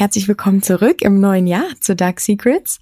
Herzlich willkommen zurück im neuen Jahr zu Dark Secrets.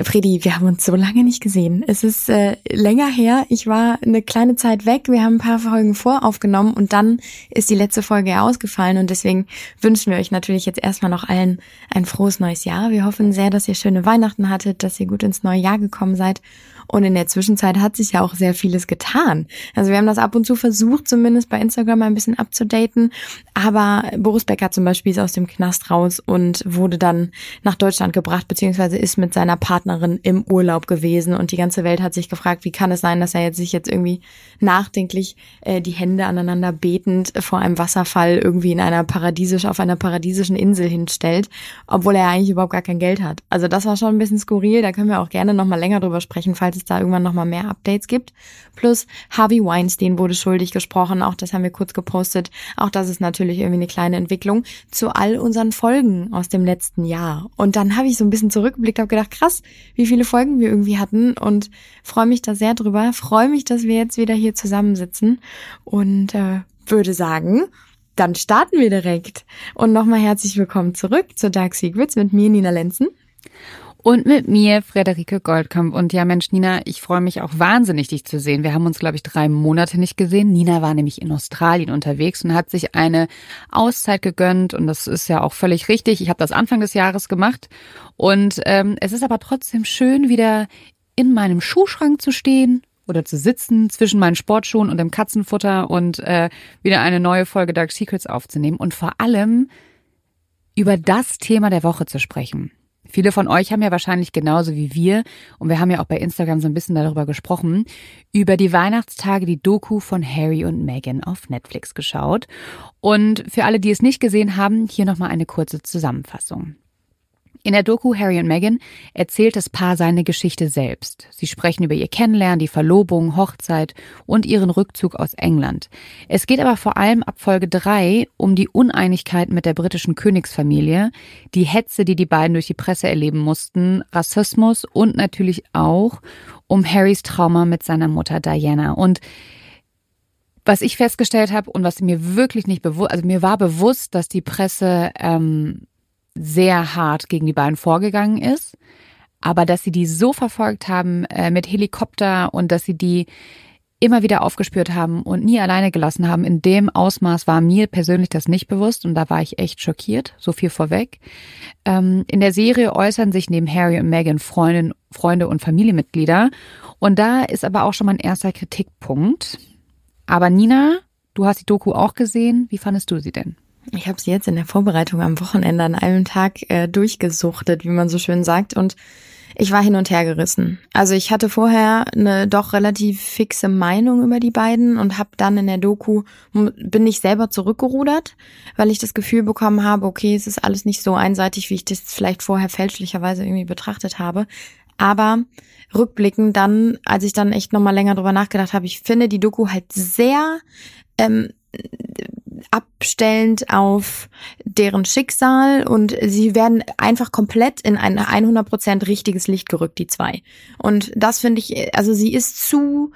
Freddy, wir haben uns so lange nicht gesehen. Es ist äh, länger her. Ich war eine kleine Zeit weg. Wir haben ein paar Folgen voraufgenommen und dann ist die letzte Folge ausgefallen und deswegen wünschen wir euch natürlich jetzt erstmal noch allen ein frohes neues Jahr. Wir hoffen sehr, dass ihr schöne Weihnachten hattet, dass ihr gut ins neue Jahr gekommen seid und in der Zwischenzeit hat sich ja auch sehr vieles getan. Also wir haben das ab und zu versucht, zumindest bei Instagram ein bisschen abzudaten. Aber Boris Becker zum Beispiel ist aus dem Knast raus und wurde dann nach Deutschland gebracht, beziehungsweise ist mit seiner Partnerin im Urlaub gewesen. Und die ganze Welt hat sich gefragt, wie kann es sein, dass er jetzt sich jetzt irgendwie nachdenklich äh, die Hände aneinander betend vor einem Wasserfall irgendwie in einer paradiesisch, auf einer paradiesischen Insel hinstellt, obwohl er eigentlich überhaupt gar kein Geld hat. Also das war schon ein bisschen skurril. Da können wir auch gerne nochmal länger drüber sprechen, falls es da irgendwann nochmal mehr Updates gibt. Plus Harvey Weinstein wurde schuldig gesprochen, auch das haben wir kurz gepostet. Auch das ist natürlich irgendwie eine kleine Entwicklung zu all unseren Folgen aus dem letzten Jahr. Und dann habe ich so ein bisschen zurückgeblickt, habe gedacht, krass, wie viele Folgen wir irgendwie hatten und freue mich da sehr drüber. Freue mich, dass wir jetzt wieder hier zusammensitzen und äh, würde sagen, dann starten wir direkt. Und nochmal herzlich willkommen zurück zu Dark Secrets mit mir, Nina Lenzen. Und mit mir Frederike Goldkamp. Und ja, Mensch, Nina, ich freue mich auch wahnsinnig, dich zu sehen. Wir haben uns, glaube ich, drei Monate nicht gesehen. Nina war nämlich in Australien unterwegs und hat sich eine Auszeit gegönnt. Und das ist ja auch völlig richtig. Ich habe das Anfang des Jahres gemacht. Und ähm, es ist aber trotzdem schön, wieder in meinem Schuhschrank zu stehen oder zu sitzen zwischen meinen Sportschuhen und dem Katzenfutter und äh, wieder eine neue Folge Dark Secrets aufzunehmen und vor allem über das Thema der Woche zu sprechen. Viele von euch haben ja wahrscheinlich genauso wie wir, und wir haben ja auch bei Instagram so ein bisschen darüber gesprochen, über die Weihnachtstage die Doku von Harry und Meghan auf Netflix geschaut. Und für alle, die es nicht gesehen haben, hier nochmal eine kurze Zusammenfassung. In der Doku Harry und Meghan erzählt das Paar seine Geschichte selbst. Sie sprechen über ihr Kennenlernen, die Verlobung, Hochzeit und ihren Rückzug aus England. Es geht aber vor allem ab Folge 3 um die Uneinigkeit mit der britischen Königsfamilie, die Hetze, die die beiden durch die Presse erleben mussten, Rassismus und natürlich auch um Harrys Trauma mit seiner Mutter Diana. Und was ich festgestellt habe und was mir wirklich nicht bewusst, also mir war bewusst, dass die Presse ähm, sehr hart gegen die beiden vorgegangen ist. Aber dass sie die so verfolgt haben äh, mit Helikopter und dass sie die immer wieder aufgespürt haben und nie alleine gelassen haben, in dem Ausmaß war mir persönlich das nicht bewusst und da war ich echt schockiert, so viel vorweg. Ähm, in der Serie äußern sich neben Harry und Meghan Freundin, Freunde und Familienmitglieder und da ist aber auch schon mein erster Kritikpunkt. Aber Nina, du hast die Doku auch gesehen, wie fandest du sie denn? Ich habe sie jetzt in der Vorbereitung am Wochenende an einem Tag äh, durchgesuchtet, wie man so schön sagt. Und ich war hin und her gerissen. Also ich hatte vorher eine doch relativ fixe Meinung über die beiden und habe dann in der Doku bin ich selber zurückgerudert, weil ich das Gefühl bekommen habe, okay, es ist alles nicht so einseitig, wie ich das vielleicht vorher fälschlicherweise irgendwie betrachtet habe. Aber rückblickend dann, als ich dann echt nochmal länger drüber nachgedacht habe, ich finde die Doku halt sehr ähm, abstellend auf deren Schicksal und sie werden einfach komplett in ein 100% richtiges Licht gerückt, die zwei. Und das finde ich, also sie ist zu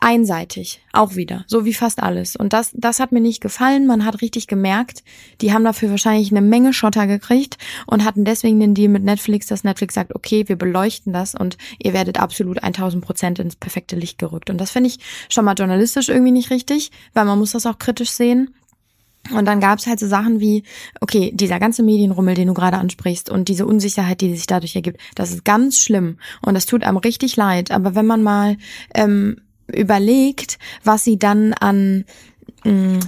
einseitig, auch wieder, so wie fast alles. Und das, das hat mir nicht gefallen. Man hat richtig gemerkt, die haben dafür wahrscheinlich eine Menge Schotter gekriegt und hatten deswegen den Deal mit Netflix, dass Netflix sagt, okay, wir beleuchten das und ihr werdet absolut 1000 Prozent ins perfekte Licht gerückt. Und das finde ich schon mal journalistisch irgendwie nicht richtig, weil man muss das auch kritisch sehen. Und dann gab es halt so Sachen wie, okay, dieser ganze Medienrummel, den du gerade ansprichst und diese Unsicherheit, die sich dadurch ergibt, das ist ganz schlimm und das tut einem richtig leid. Aber wenn man mal ähm, überlegt, was sie dann an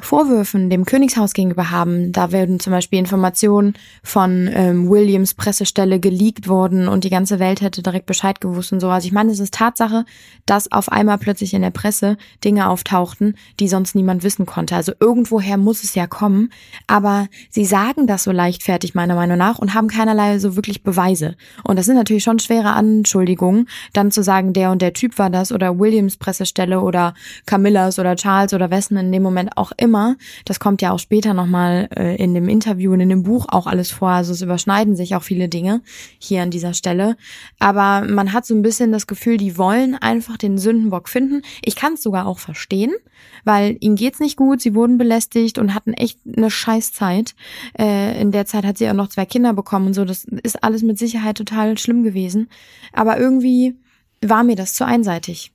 Vorwürfen dem Königshaus gegenüber haben. Da werden zum Beispiel Informationen von ähm, Williams Pressestelle geleakt worden und die ganze Welt hätte direkt Bescheid gewusst und so. Also ich meine, es ist Tatsache, dass auf einmal plötzlich in der Presse Dinge auftauchten, die sonst niemand wissen konnte. Also irgendwoher muss es ja kommen. Aber sie sagen das so leichtfertig meiner Meinung nach und haben keinerlei so wirklich Beweise. Und das sind natürlich schon schwere Anschuldigungen, dann zu sagen, der und der Typ war das oder Williams Pressestelle oder Camillas oder Charles oder wessen in dem Moment halt auch immer, das kommt ja auch später nochmal äh, in dem Interview und in dem Buch auch alles vor, also es überschneiden sich auch viele Dinge hier an dieser Stelle. Aber man hat so ein bisschen das Gefühl, die wollen einfach den Sündenbock finden. Ich kann es sogar auch verstehen, weil ihnen geht's nicht gut, sie wurden belästigt und hatten echt eine Scheißzeit. Äh, in der Zeit hat sie auch noch zwei Kinder bekommen und so. Das ist alles mit Sicherheit total schlimm gewesen. Aber irgendwie war mir das zu einseitig.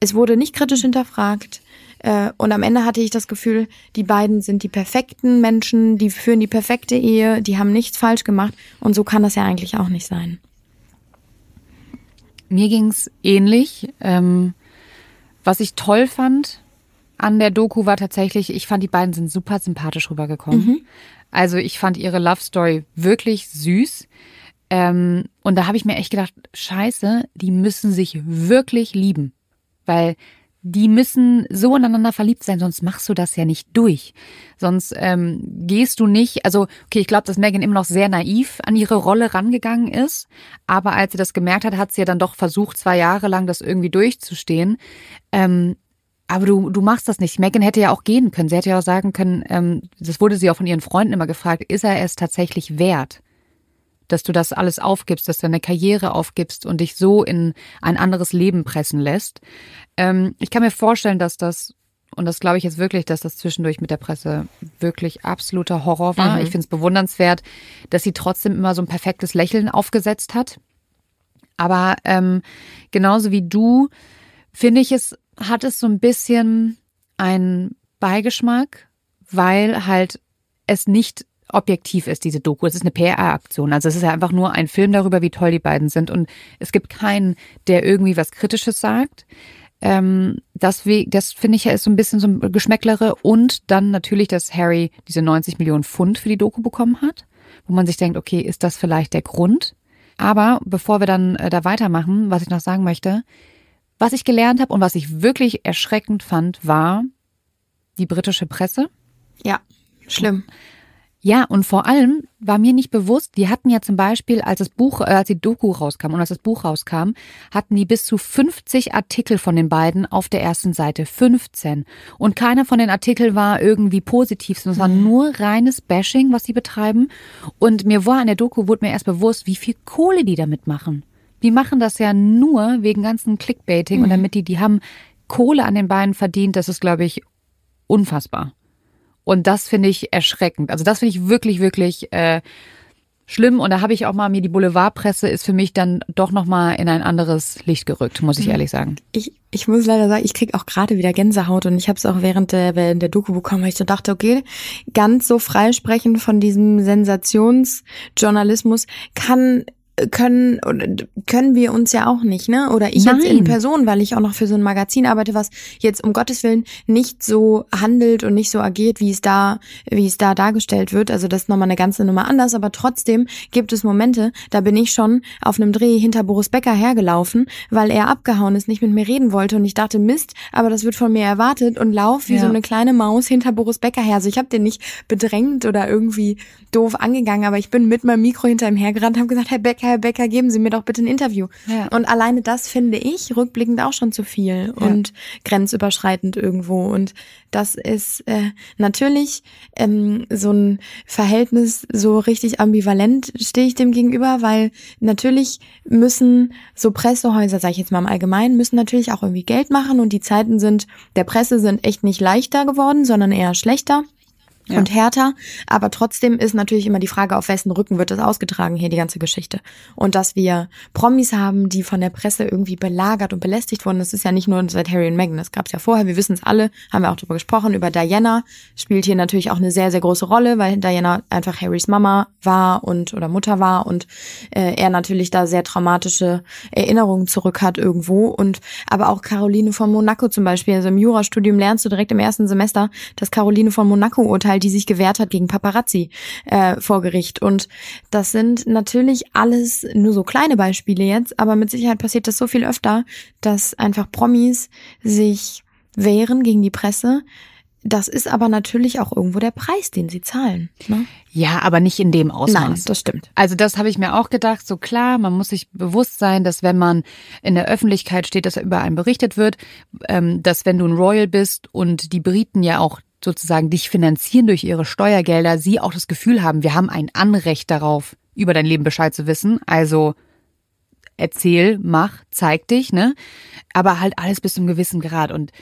Es wurde nicht kritisch hinterfragt. Äh, und am Ende hatte ich das Gefühl, die beiden sind die perfekten Menschen, die führen die perfekte Ehe, die haben nichts falsch gemacht. Und so kann das ja eigentlich auch nicht sein. Mir ging's ähnlich. Ähm, was ich toll fand an der Doku war tatsächlich, ich fand die beiden sind super sympathisch rübergekommen. Mhm. Also ich fand ihre Love Story wirklich süß. Ähm, und da habe ich mir echt gedacht, scheiße, die müssen sich wirklich lieben. Weil die müssen so ineinander verliebt sein, sonst machst du das ja nicht durch. Sonst ähm, gehst du nicht, also okay, ich glaube, dass Megan immer noch sehr naiv an ihre Rolle rangegangen ist, aber als sie das gemerkt hat, hat sie ja dann doch versucht, zwei Jahre lang das irgendwie durchzustehen. Ähm, aber du, du machst das nicht. Megan hätte ja auch gehen können. Sie hätte ja auch sagen können, ähm, das wurde sie auch von ihren Freunden immer gefragt, ist er es tatsächlich wert? Dass du das alles aufgibst, dass du deine Karriere aufgibst und dich so in ein anderes Leben pressen lässt. Ähm, ich kann mir vorstellen, dass das, und das glaube ich jetzt wirklich, dass das zwischendurch mit der Presse wirklich absoluter Horror war. Mhm. Ich finde es bewundernswert, dass sie trotzdem immer so ein perfektes Lächeln aufgesetzt hat. Aber ähm, genauso wie du, finde ich es, hat es so ein bisschen einen Beigeschmack, weil halt es nicht objektiv ist, diese Doku. Es ist eine PR-Aktion. Also es ist ja einfach nur ein Film darüber, wie toll die beiden sind. Und es gibt keinen, der irgendwie was Kritisches sagt. Ähm, das, das finde ich ja ist so ein bisschen so ein Geschmäcklere. Und dann natürlich, dass Harry diese 90 Millionen Pfund für die Doku bekommen hat, wo man sich denkt, okay, ist das vielleicht der Grund? Aber bevor wir dann äh, da weitermachen, was ich noch sagen möchte, was ich gelernt habe und was ich wirklich erschreckend fand, war die britische Presse. Ja, schlimm. Ja, und vor allem war mir nicht bewusst, die hatten ja zum Beispiel, als das Buch, äh, als die Doku rauskam und als das Buch rauskam, hatten die bis zu 50 Artikel von den beiden auf der ersten Seite. 15. Und keiner von den Artikeln war irgendwie positiv, sondern es war mhm. nur reines Bashing, was sie betreiben. Und mir war an der Doku, wurde mir erst bewusst, wie viel Kohle die damit machen. Die machen das ja nur wegen ganzen Clickbaiting mhm. und damit die, die haben Kohle an den Beinen verdient, das ist, glaube ich, unfassbar. Und das finde ich erschreckend. Also das finde ich wirklich, wirklich äh, schlimm. Und da habe ich auch mal mir die Boulevardpresse ist für mich dann doch noch mal in ein anderes Licht gerückt, muss ich mhm. ehrlich sagen. Ich, ich muss leider sagen, ich krieg auch gerade wieder Gänsehaut und ich habe es auch während der, während der Doku bekommen, weil ich so dachte, okay, ganz so freisprechen von diesem Sensationsjournalismus kann können können wir uns ja auch nicht, ne? Oder ich Nein. jetzt in Person, weil ich auch noch für so ein Magazin arbeite, was jetzt um Gottes Willen nicht so handelt und nicht so agiert, wie es da wie es da dargestellt wird. Also das ist nochmal eine ganze Nummer anders, aber trotzdem gibt es Momente, da bin ich schon auf einem Dreh hinter Boris Becker hergelaufen, weil er abgehauen ist, nicht mit mir reden wollte und ich dachte, Mist, aber das wird von mir erwartet und lauf wie ja. so eine kleine Maus hinter Boris Becker her. Also ich habe den nicht bedrängt oder irgendwie doof angegangen, aber ich bin mit meinem Mikro hinter ihm hergerannt, habe gesagt, Herr Becker Herr Becker, geben Sie mir doch bitte ein Interview. Ja. Und alleine das finde ich rückblickend auch schon zu viel ja. und grenzüberschreitend irgendwo. Und das ist äh, natürlich ähm, so ein Verhältnis, so richtig ambivalent stehe ich dem gegenüber, weil natürlich müssen so Pressehäuser, sage ich jetzt mal im Allgemeinen, müssen natürlich auch irgendwie Geld machen und die Zeiten sind der Presse sind echt nicht leichter geworden, sondern eher schlechter ja. und härter. Aber trotzdem ist natürlich immer die Frage, auf wessen Rücken wird das ausgetragen hier, die ganze Geschichte. Und dass wir Promis haben, die von der Presse irgendwie belagert und belästigt wurden, das ist ja nicht nur seit Harry und Meghan, das gab es ja vorher, wir wissen es alle, haben wir auch drüber gesprochen, über Diana spielt hier natürlich auch eine sehr, sehr große Rolle, weil Diana einfach Harrys Mama war und oder Mutter war und äh, er natürlich da sehr traumatische Erinnerungen zurück hat irgendwo. Und aber auch Caroline von Monaco zum Beispiel, also im Jurastudium lernst du direkt im ersten Semester, dass Caroline von Monaco urteilt, Anwalt, die sich gewehrt hat gegen Paparazzi äh, vor Gericht. Und das sind natürlich alles nur so kleine Beispiele jetzt, aber mit Sicherheit passiert das so viel öfter, dass einfach Promis sich wehren gegen die Presse. Das ist aber natürlich auch irgendwo der Preis, den sie zahlen. Ne? Ja, aber nicht in dem Ausmaß. Nein, das stimmt. Also das habe ich mir auch gedacht. So klar, man muss sich bewusst sein, dass wenn man in der Öffentlichkeit steht, dass über einen berichtet wird, ähm, dass wenn du ein Royal bist und die Briten ja auch sozusagen dich finanzieren durch ihre Steuergelder, sie auch das Gefühl haben, wir haben ein Anrecht darauf, über dein Leben Bescheid zu wissen. Also erzähl, mach, zeig dich, ne? Aber halt alles bis zum gewissen Grad. Und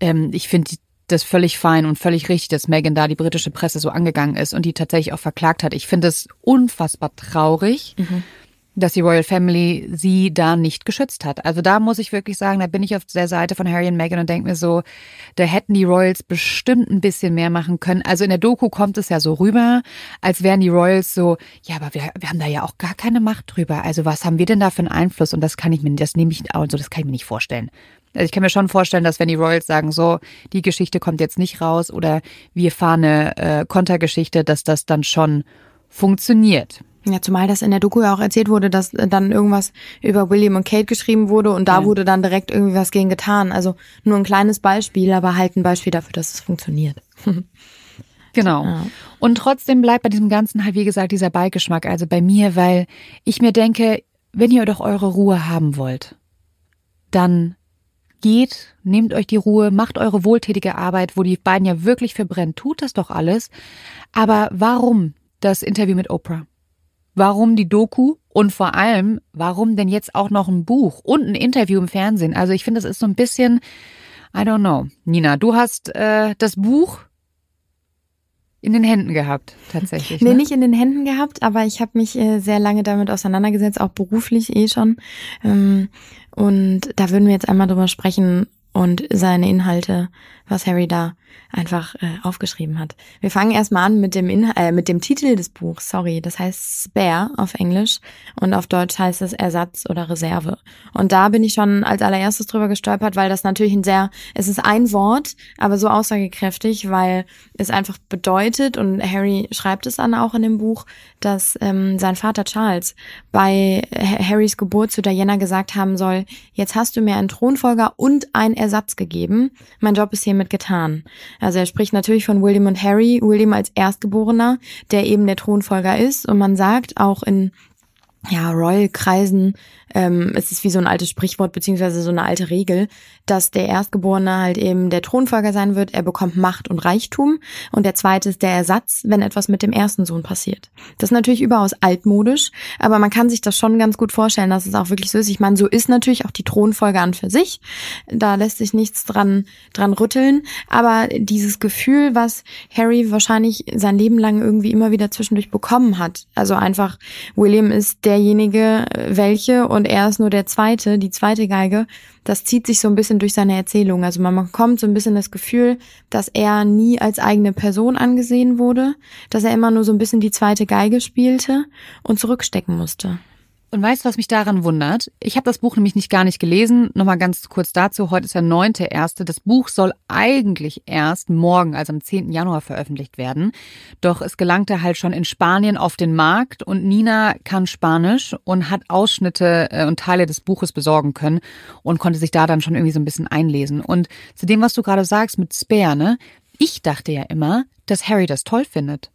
ähm, ich finde das völlig fein und völlig richtig, dass Megan da die britische Presse so angegangen ist und die tatsächlich auch verklagt hat. Ich finde es unfassbar traurig. Mhm dass die Royal Family sie da nicht geschützt hat. Also da muss ich wirklich sagen, da bin ich auf der Seite von Harry und Meghan und denke mir so, da hätten die Royals bestimmt ein bisschen mehr machen können. Also in der Doku kommt es ja so rüber, als wären die Royals so, ja, aber wir, wir haben da ja auch gar keine Macht drüber. Also was haben wir denn da für einen Einfluss? Und das kann ich mir, das nehme ich, also das kann ich mir nicht vorstellen. Also ich kann mir schon vorstellen, dass wenn die Royals sagen, so, die Geschichte kommt jetzt nicht raus oder wir fahren eine äh, Kontergeschichte, dass das dann schon funktioniert. Ja, zumal das in der Doku ja auch erzählt wurde, dass dann irgendwas über William und Kate geschrieben wurde und da ja. wurde dann direkt irgendwie was gegen getan. Also nur ein kleines Beispiel, aber halt ein Beispiel dafür, dass es funktioniert. Genau. Ja. Und trotzdem bleibt bei diesem Ganzen halt, wie gesagt, dieser Beigeschmack, also bei mir, weil ich mir denke, wenn ihr doch eure Ruhe haben wollt, dann geht, nehmt euch die Ruhe, macht eure wohltätige Arbeit, wo die beiden ja wirklich verbrennen, tut das doch alles. Aber warum das Interview mit Oprah? Warum die Doku? Und vor allem, warum denn jetzt auch noch ein Buch und ein Interview im Fernsehen? Also ich finde, das ist so ein bisschen, I don't know. Nina, du hast äh, das Buch in den Händen gehabt, tatsächlich. Nee, ne? nicht in den Händen gehabt, aber ich habe mich äh, sehr lange damit auseinandergesetzt, auch beruflich eh schon. Ähm, und da würden wir jetzt einmal drüber sprechen und seine Inhalte, was Harry da einfach äh, aufgeschrieben hat. Wir fangen erstmal an mit dem, In äh, mit dem Titel des Buchs, sorry, das heißt Spare auf Englisch und auf Deutsch heißt es Ersatz oder Reserve. Und da bin ich schon als allererstes drüber gestolpert, weil das natürlich ein sehr, es ist ein Wort, aber so aussagekräftig, weil es einfach bedeutet, und Harry schreibt es dann auch in dem Buch, dass ähm, sein Vater Charles bei Harrys Geburt zu Diana gesagt haben soll, jetzt hast du mir einen Thronfolger und einen Ersatz gegeben, mein Job ist hiermit getan. Also er spricht natürlich von William und Harry, William als Erstgeborener, der eben der Thronfolger ist. Und man sagt auch in ja, Royal-Kreisen, ähm, es ist wie so ein altes Sprichwort beziehungsweise so eine alte Regel, dass der Erstgeborene halt eben der Thronfolger sein wird. Er bekommt Macht und Reichtum und der zweite ist der Ersatz, wenn etwas mit dem ersten Sohn passiert. Das ist natürlich überaus altmodisch, aber man kann sich das schon ganz gut vorstellen, dass es auch wirklich so ist. Ich meine, so ist natürlich auch die Thronfolge an für sich. Da lässt sich nichts dran, dran rütteln. Aber dieses Gefühl, was Harry wahrscheinlich sein Leben lang irgendwie immer wieder zwischendurch bekommen hat, also einfach William ist derjenige, welche und er ist nur der zweite, die zweite Geige, das zieht sich so ein bisschen durch seine Erzählung. Also man bekommt so ein bisschen das Gefühl, dass er nie als eigene Person angesehen wurde, dass er immer nur so ein bisschen die zweite Geige spielte und zurückstecken musste. Und weißt du, was mich daran wundert? Ich habe das Buch nämlich nicht gar nicht gelesen. Nochmal ganz kurz dazu. Heute ist der neunte erste. Das Buch soll eigentlich erst morgen, also am 10. Januar veröffentlicht werden. Doch es gelangte halt schon in Spanien auf den Markt und Nina kann Spanisch und hat Ausschnitte äh, und Teile des Buches besorgen können und konnte sich da dann schon irgendwie so ein bisschen einlesen. Und zu dem, was du gerade sagst mit Spare, ne? Ich dachte ja immer, dass Harry das toll findet.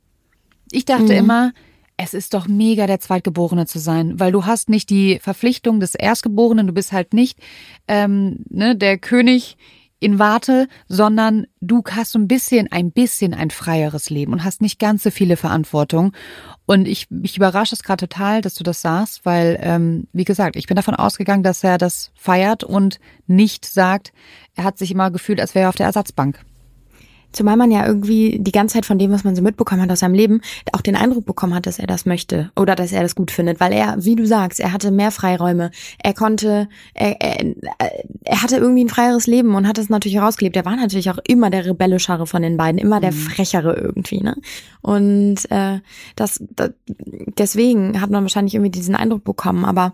Ich dachte mhm. immer, es ist doch mega, der Zweitgeborene zu sein, weil du hast nicht die Verpflichtung des Erstgeborenen, du bist halt nicht ähm, ne, der König in Warte, sondern du hast so ein bisschen, ein bisschen ein freieres Leben und hast nicht ganz so viele Verantwortung. Und ich, ich überrasche es gerade total, dass du das sagst, weil, ähm, wie gesagt, ich bin davon ausgegangen, dass er das feiert und nicht sagt, er hat sich immer gefühlt, als wäre er auf der Ersatzbank. Zumal man ja irgendwie die ganze Zeit von dem, was man so mitbekommen hat aus seinem Leben, auch den Eindruck bekommen hat, dass er das möchte oder dass er das gut findet, weil er, wie du sagst, er hatte mehr Freiräume. Er konnte, er, er, er hatte irgendwie ein freieres Leben und hat es natürlich herausgelebt. Er war natürlich auch immer der rebellischere von den beiden, immer der mhm. frechere irgendwie, ne? Und äh, das, das deswegen hat man wahrscheinlich irgendwie diesen Eindruck bekommen, aber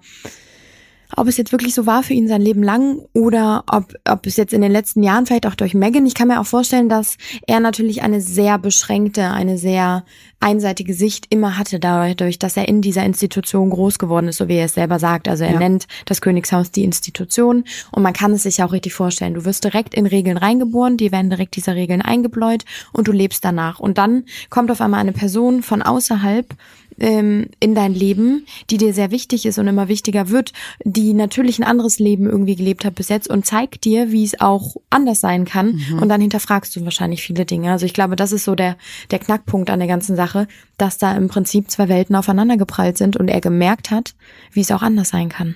ob es jetzt wirklich so war für ihn sein Leben lang oder ob, ob es jetzt in den letzten Jahren vielleicht auch durch Megan. Ich kann mir auch vorstellen, dass er natürlich eine sehr beschränkte, eine sehr einseitige Sicht immer hatte, dadurch, dass er in dieser Institution groß geworden ist, so wie er es selber sagt. Also er ja. nennt das Königshaus die Institution und man kann es sich auch richtig vorstellen. Du wirst direkt in Regeln reingeboren, die werden direkt diese Regeln eingebläut und du lebst danach. Und dann kommt auf einmal eine Person von außerhalb ähm, in dein Leben, die dir sehr wichtig ist und immer wichtiger wird, die natürlich ein anderes Leben irgendwie gelebt hat bis jetzt und zeigt dir, wie es auch anders sein kann. Mhm. Und dann hinterfragst du wahrscheinlich viele Dinge. Also ich glaube, das ist so der, der Knackpunkt an der ganzen Sache, dass da im Prinzip zwei Welten aufeinander geprallt sind und er gemerkt hat, wie es auch anders sein kann.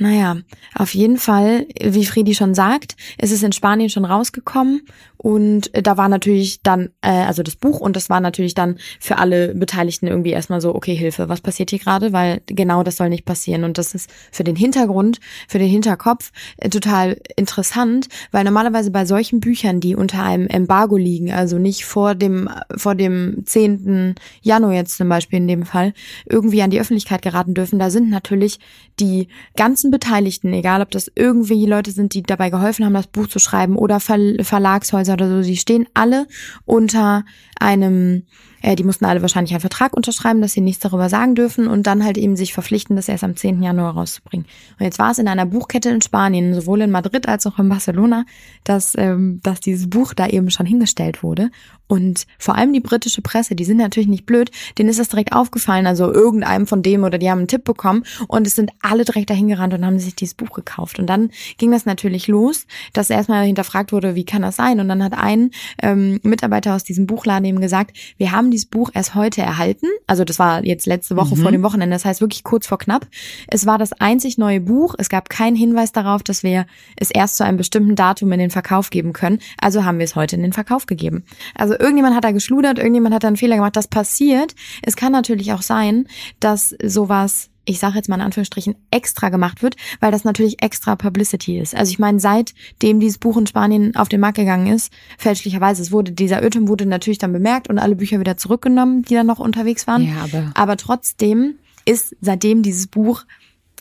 Naja, auf jeden Fall, wie Friedi schon sagt, ist es in Spanien schon rausgekommen und da war natürlich dann, äh, also das Buch und das war natürlich dann für alle Beteiligten irgendwie erstmal so, okay, Hilfe, was passiert hier gerade? Weil genau das soll nicht passieren. Und das ist für den Hintergrund, für den Hinterkopf äh, total interessant, weil normalerweise bei solchen Büchern, die unter einem Embargo liegen, also nicht vor dem, vor dem 10. Januar jetzt zum Beispiel in dem Fall, irgendwie an die Öffentlichkeit geraten dürfen, da sind natürlich die ganzen Beteiligten, egal ob das irgendwie Leute sind, die dabei geholfen haben, das Buch zu schreiben oder Ver Verlagshäuser, oder so, sie stehen alle unter einem äh, die mussten alle wahrscheinlich einen Vertrag unterschreiben, dass sie nichts darüber sagen dürfen und dann halt eben sich verpflichten, das erst am 10. Januar rauszubringen. Und jetzt war es in einer Buchkette in Spanien, sowohl in Madrid als auch in Barcelona, dass, ähm, dass dieses Buch da eben schon hingestellt wurde. Und vor allem die britische Presse, die sind natürlich nicht blöd, denen ist das direkt aufgefallen, also irgendeinem von dem oder die haben einen Tipp bekommen und es sind alle direkt dahin gerannt und haben sich dieses Buch gekauft. Und dann ging das natürlich los, dass erstmal hinterfragt wurde, wie kann das sein? Und dann hat ein ähm, Mitarbeiter aus diesem Buchladen eben gesagt, wir haben dieses Buch erst heute erhalten. Also das war jetzt letzte Woche mhm. vor dem Wochenende, das heißt wirklich kurz vor knapp. Es war das einzig neue Buch. Es gab keinen Hinweis darauf, dass wir es erst zu einem bestimmten Datum in den Verkauf geben können. Also haben wir es heute in den Verkauf gegeben. Also irgendjemand hat da geschludert, irgendjemand hat da einen Fehler gemacht. Das passiert. Es kann natürlich auch sein, dass sowas ich sage jetzt mal in Anführungsstrichen, extra gemacht wird, weil das natürlich extra Publicity ist. Also ich meine, seitdem dieses Buch in Spanien auf den Markt gegangen ist, fälschlicherweise, es wurde, dieser Irrtum wurde natürlich dann bemerkt und alle Bücher wieder zurückgenommen, die dann noch unterwegs waren. Ja, aber, aber trotzdem ist seitdem dieses Buch,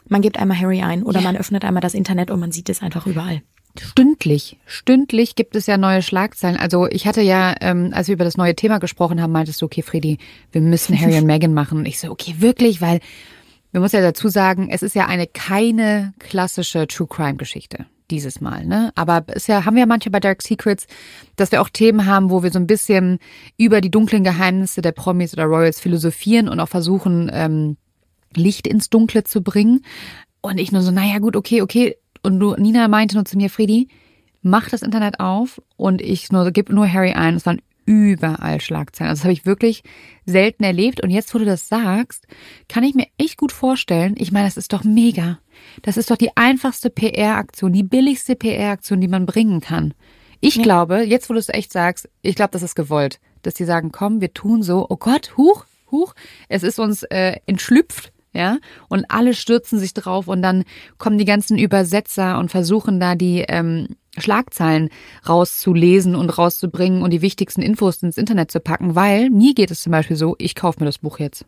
man gibt einmal Harry ein oder ja. man öffnet einmal das Internet und man sieht es einfach überall. Stündlich, stündlich gibt es ja neue Schlagzeilen. Also ich hatte ja, ähm, als wir über das neue Thema gesprochen haben, meintest du, okay, Freddy, wir müssen Harry und Meghan machen. Ich so, okay, wirklich, weil wir muss ja dazu sagen, es ist ja eine keine klassische True Crime Geschichte dieses Mal, ne? Aber es ja, haben wir ja manche bei Dark Secrets, dass wir auch Themen haben, wo wir so ein bisschen über die dunklen Geheimnisse der Promis oder Royals philosophieren und auch versuchen, ähm, Licht ins Dunkle zu bringen. Und ich nur so, naja, gut, okay, okay. Und du, Nina meinte nur zu mir, Friedi, mach das Internet auf und ich nur, gib nur Harry ein. Es waren überall Schlagzeilen. Also das habe ich wirklich selten erlebt. Und jetzt, wo du das sagst, kann ich mir echt gut vorstellen, ich meine, das ist doch mega. Das ist doch die einfachste PR-Aktion, die billigste PR-Aktion, die man bringen kann. Ich ja. glaube, jetzt wo du es echt sagst, ich glaube, das ist gewollt, dass die sagen, komm, wir tun so, oh Gott, huch, huch, es ist uns äh, entschlüpft, ja, und alle stürzen sich drauf und dann kommen die ganzen Übersetzer und versuchen da die ähm, Schlagzeilen rauszulesen und rauszubringen und die wichtigsten Infos ins Internet zu packen, weil mir geht es zum Beispiel so, ich kaufe mir das Buch jetzt.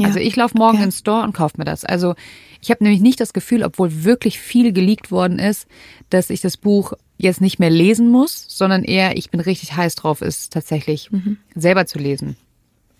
Ja. Also ich laufe morgen ja. ins Store und kaufe mir das. Also ich habe nämlich nicht das Gefühl, obwohl wirklich viel geleakt worden ist, dass ich das Buch jetzt nicht mehr lesen muss, sondern eher, ich bin richtig heiß drauf, es tatsächlich mhm. selber zu lesen.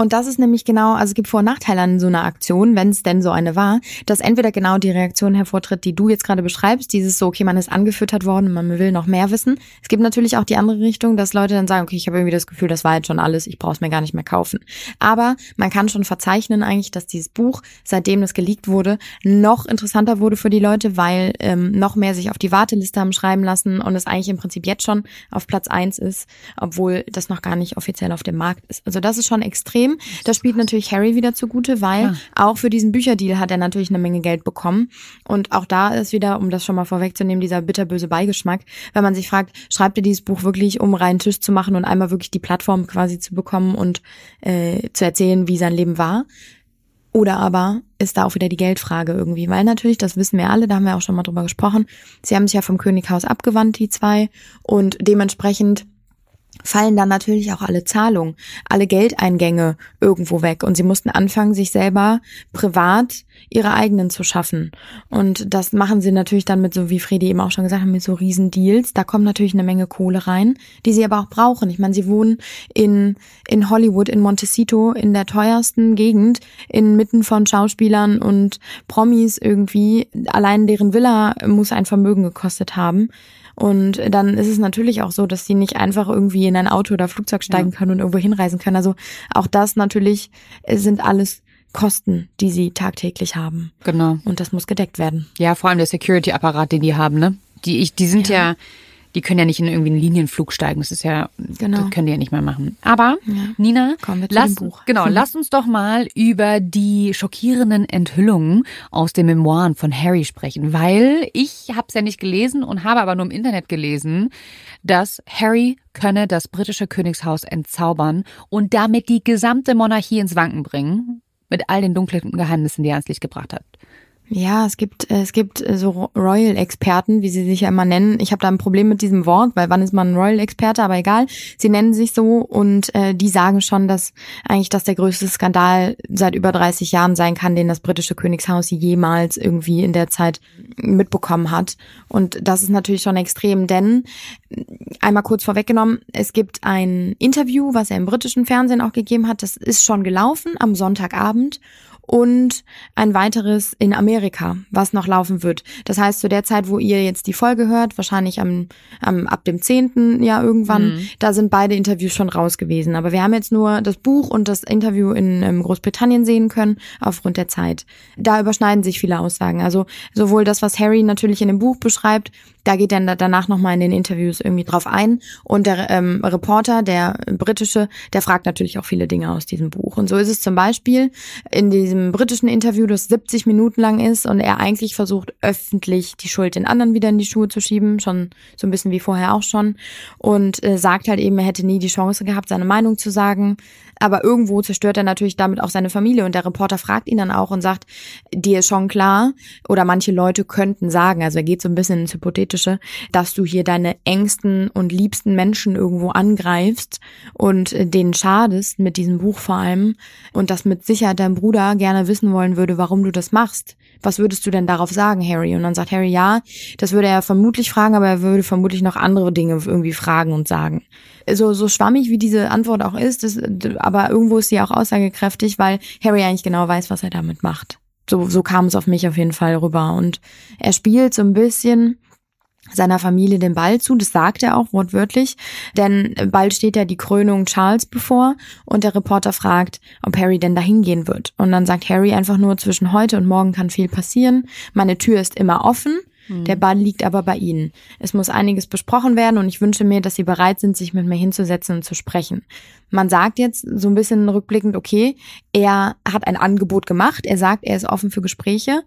Und das ist nämlich genau, also es gibt Vor- und Nachteile an so einer Aktion, wenn es denn so eine war, dass entweder genau die Reaktion hervortritt, die du jetzt gerade beschreibst, dieses so, okay, man ist angefüttert worden, man will noch mehr wissen. Es gibt natürlich auch die andere Richtung, dass Leute dann sagen, okay, ich habe irgendwie das Gefühl, das war jetzt schon alles, ich brauche es mir gar nicht mehr kaufen. Aber man kann schon verzeichnen eigentlich, dass dieses Buch, seitdem es geleakt wurde, noch interessanter wurde für die Leute, weil ähm, noch mehr sich auf die Warteliste haben schreiben lassen und es eigentlich im Prinzip jetzt schon auf Platz eins ist, obwohl das noch gar nicht offiziell auf dem Markt ist. Also das ist schon extrem Problem. Das spielt natürlich Harry wieder zugute, weil ja. auch für diesen Bücherdeal hat er natürlich eine Menge Geld bekommen. Und auch da ist wieder, um das schon mal vorwegzunehmen, dieser bitterböse Beigeschmack, wenn man sich fragt, schreibt er dieses Buch wirklich, um reinen Tisch zu machen und einmal wirklich die Plattform quasi zu bekommen und äh, zu erzählen, wie sein Leben war. Oder aber ist da auch wieder die Geldfrage irgendwie, weil natürlich, das wissen wir alle, da haben wir auch schon mal drüber gesprochen, sie haben sich ja vom Könighaus abgewandt, die zwei, und dementsprechend fallen dann natürlich auch alle Zahlungen, alle Geldeingänge irgendwo weg und sie mussten anfangen, sich selber privat ihre eigenen zu schaffen. Und das machen sie natürlich dann mit so, wie Fredi eben auch schon gesagt hat, mit so Riesendeals. Da kommt natürlich eine Menge Kohle rein, die sie aber auch brauchen. Ich meine, sie wohnen in, in Hollywood, in Montecito, in der teuersten Gegend, inmitten von Schauspielern und Promis irgendwie. Allein deren Villa muss ein Vermögen gekostet haben. Und dann ist es natürlich auch so, dass die nicht einfach irgendwie in ein Auto oder Flugzeug steigen ja. können und irgendwo hinreisen können. Also auch das natürlich sind alles Kosten, die sie tagtäglich haben. Genau. Und das muss gedeckt werden. Ja, vor allem der Security-Apparat, den die haben, ne? Die, ich, die sind ja. ja die können ja nicht in irgendwie einen Linienflug steigen. Das ist ja, genau. das können die ja nicht mehr machen. Aber ja. Nina, Kommen wir lass, dem Buch. genau, lass uns doch mal über die schockierenden Enthüllungen aus den Memoiren von Harry sprechen, weil ich habe es ja nicht gelesen und habe aber nur im Internet gelesen, dass Harry könne das britische Königshaus entzaubern und damit die gesamte Monarchie ins Wanken bringen, mit all den dunklen Geheimnissen, die er ans Licht gebracht hat. Ja, es gibt äh, es gibt äh, so Royal-Experten, wie sie sich ja immer nennen. Ich habe da ein Problem mit diesem Wort, weil wann ist man ein Royal-Experte? Aber egal, sie nennen sich so und äh, die sagen schon, dass eigentlich das der größte Skandal seit über 30 Jahren sein kann, den das britische Königshaus jemals irgendwie in der Zeit mitbekommen hat. Und das ist natürlich schon extrem, denn einmal kurz vorweggenommen, es gibt ein Interview, was er im britischen Fernsehen auch gegeben hat. Das ist schon gelaufen am Sonntagabend und ein weiteres in Amerika, was noch laufen wird. Das heißt, zu der Zeit, wo ihr jetzt die Folge hört, wahrscheinlich am, am ab dem zehnten Jahr irgendwann, mhm. da sind beide Interviews schon raus gewesen. Aber wir haben jetzt nur das Buch und das Interview in ähm, Großbritannien sehen können, aufgrund der Zeit. Da überschneiden sich viele Aussagen. Also sowohl das, was Harry natürlich in dem Buch beschreibt, da geht er danach nochmal in den Interviews irgendwie drauf ein. Und der ähm, Reporter, der britische, der fragt natürlich auch viele Dinge aus diesem Buch. Und so ist es zum Beispiel in diesem britischen Interview, das 70 Minuten lang ist und er eigentlich versucht, öffentlich die Schuld den anderen wieder in die Schuhe zu schieben, schon so ein bisschen wie vorher auch schon. Und äh, sagt halt eben, er hätte nie die Chance gehabt, seine Meinung zu sagen. Aber irgendwo zerstört er natürlich damit auch seine Familie. Und der Reporter fragt ihn dann auch und sagt, dir ist schon klar, oder manche Leute könnten sagen, also er geht so ein bisschen ins Hypothetische, dass du hier deine engsten und liebsten Menschen irgendwo angreifst und denen schadest mit diesem Buch vor allem. Und dass mit Sicherheit dein Bruder gerne wissen wollen würde, warum du das machst. Was würdest du denn darauf sagen, Harry? Und dann sagt Harry, ja, das würde er vermutlich fragen, aber er würde vermutlich noch andere Dinge irgendwie fragen und sagen so, so schwammig wie diese Antwort auch ist, das, aber irgendwo ist sie auch aussagekräftig, weil Harry eigentlich genau weiß, was er damit macht. So, so kam es auf mich auf jeden Fall rüber. Und er spielt so ein bisschen seiner Familie den Ball zu. Das sagt er auch wortwörtlich, denn bald steht ja die Krönung Charles bevor und der Reporter fragt, ob Harry denn dahin gehen wird. Und dann sagt Harry einfach nur, zwischen heute und morgen kann viel passieren. Meine Tür ist immer offen. Der Ball liegt aber bei Ihnen. Es muss einiges besprochen werden und ich wünsche mir, dass Sie bereit sind, sich mit mir hinzusetzen und zu sprechen. Man sagt jetzt so ein bisschen rückblickend, okay, er hat ein Angebot gemacht, er sagt, er ist offen für Gespräche,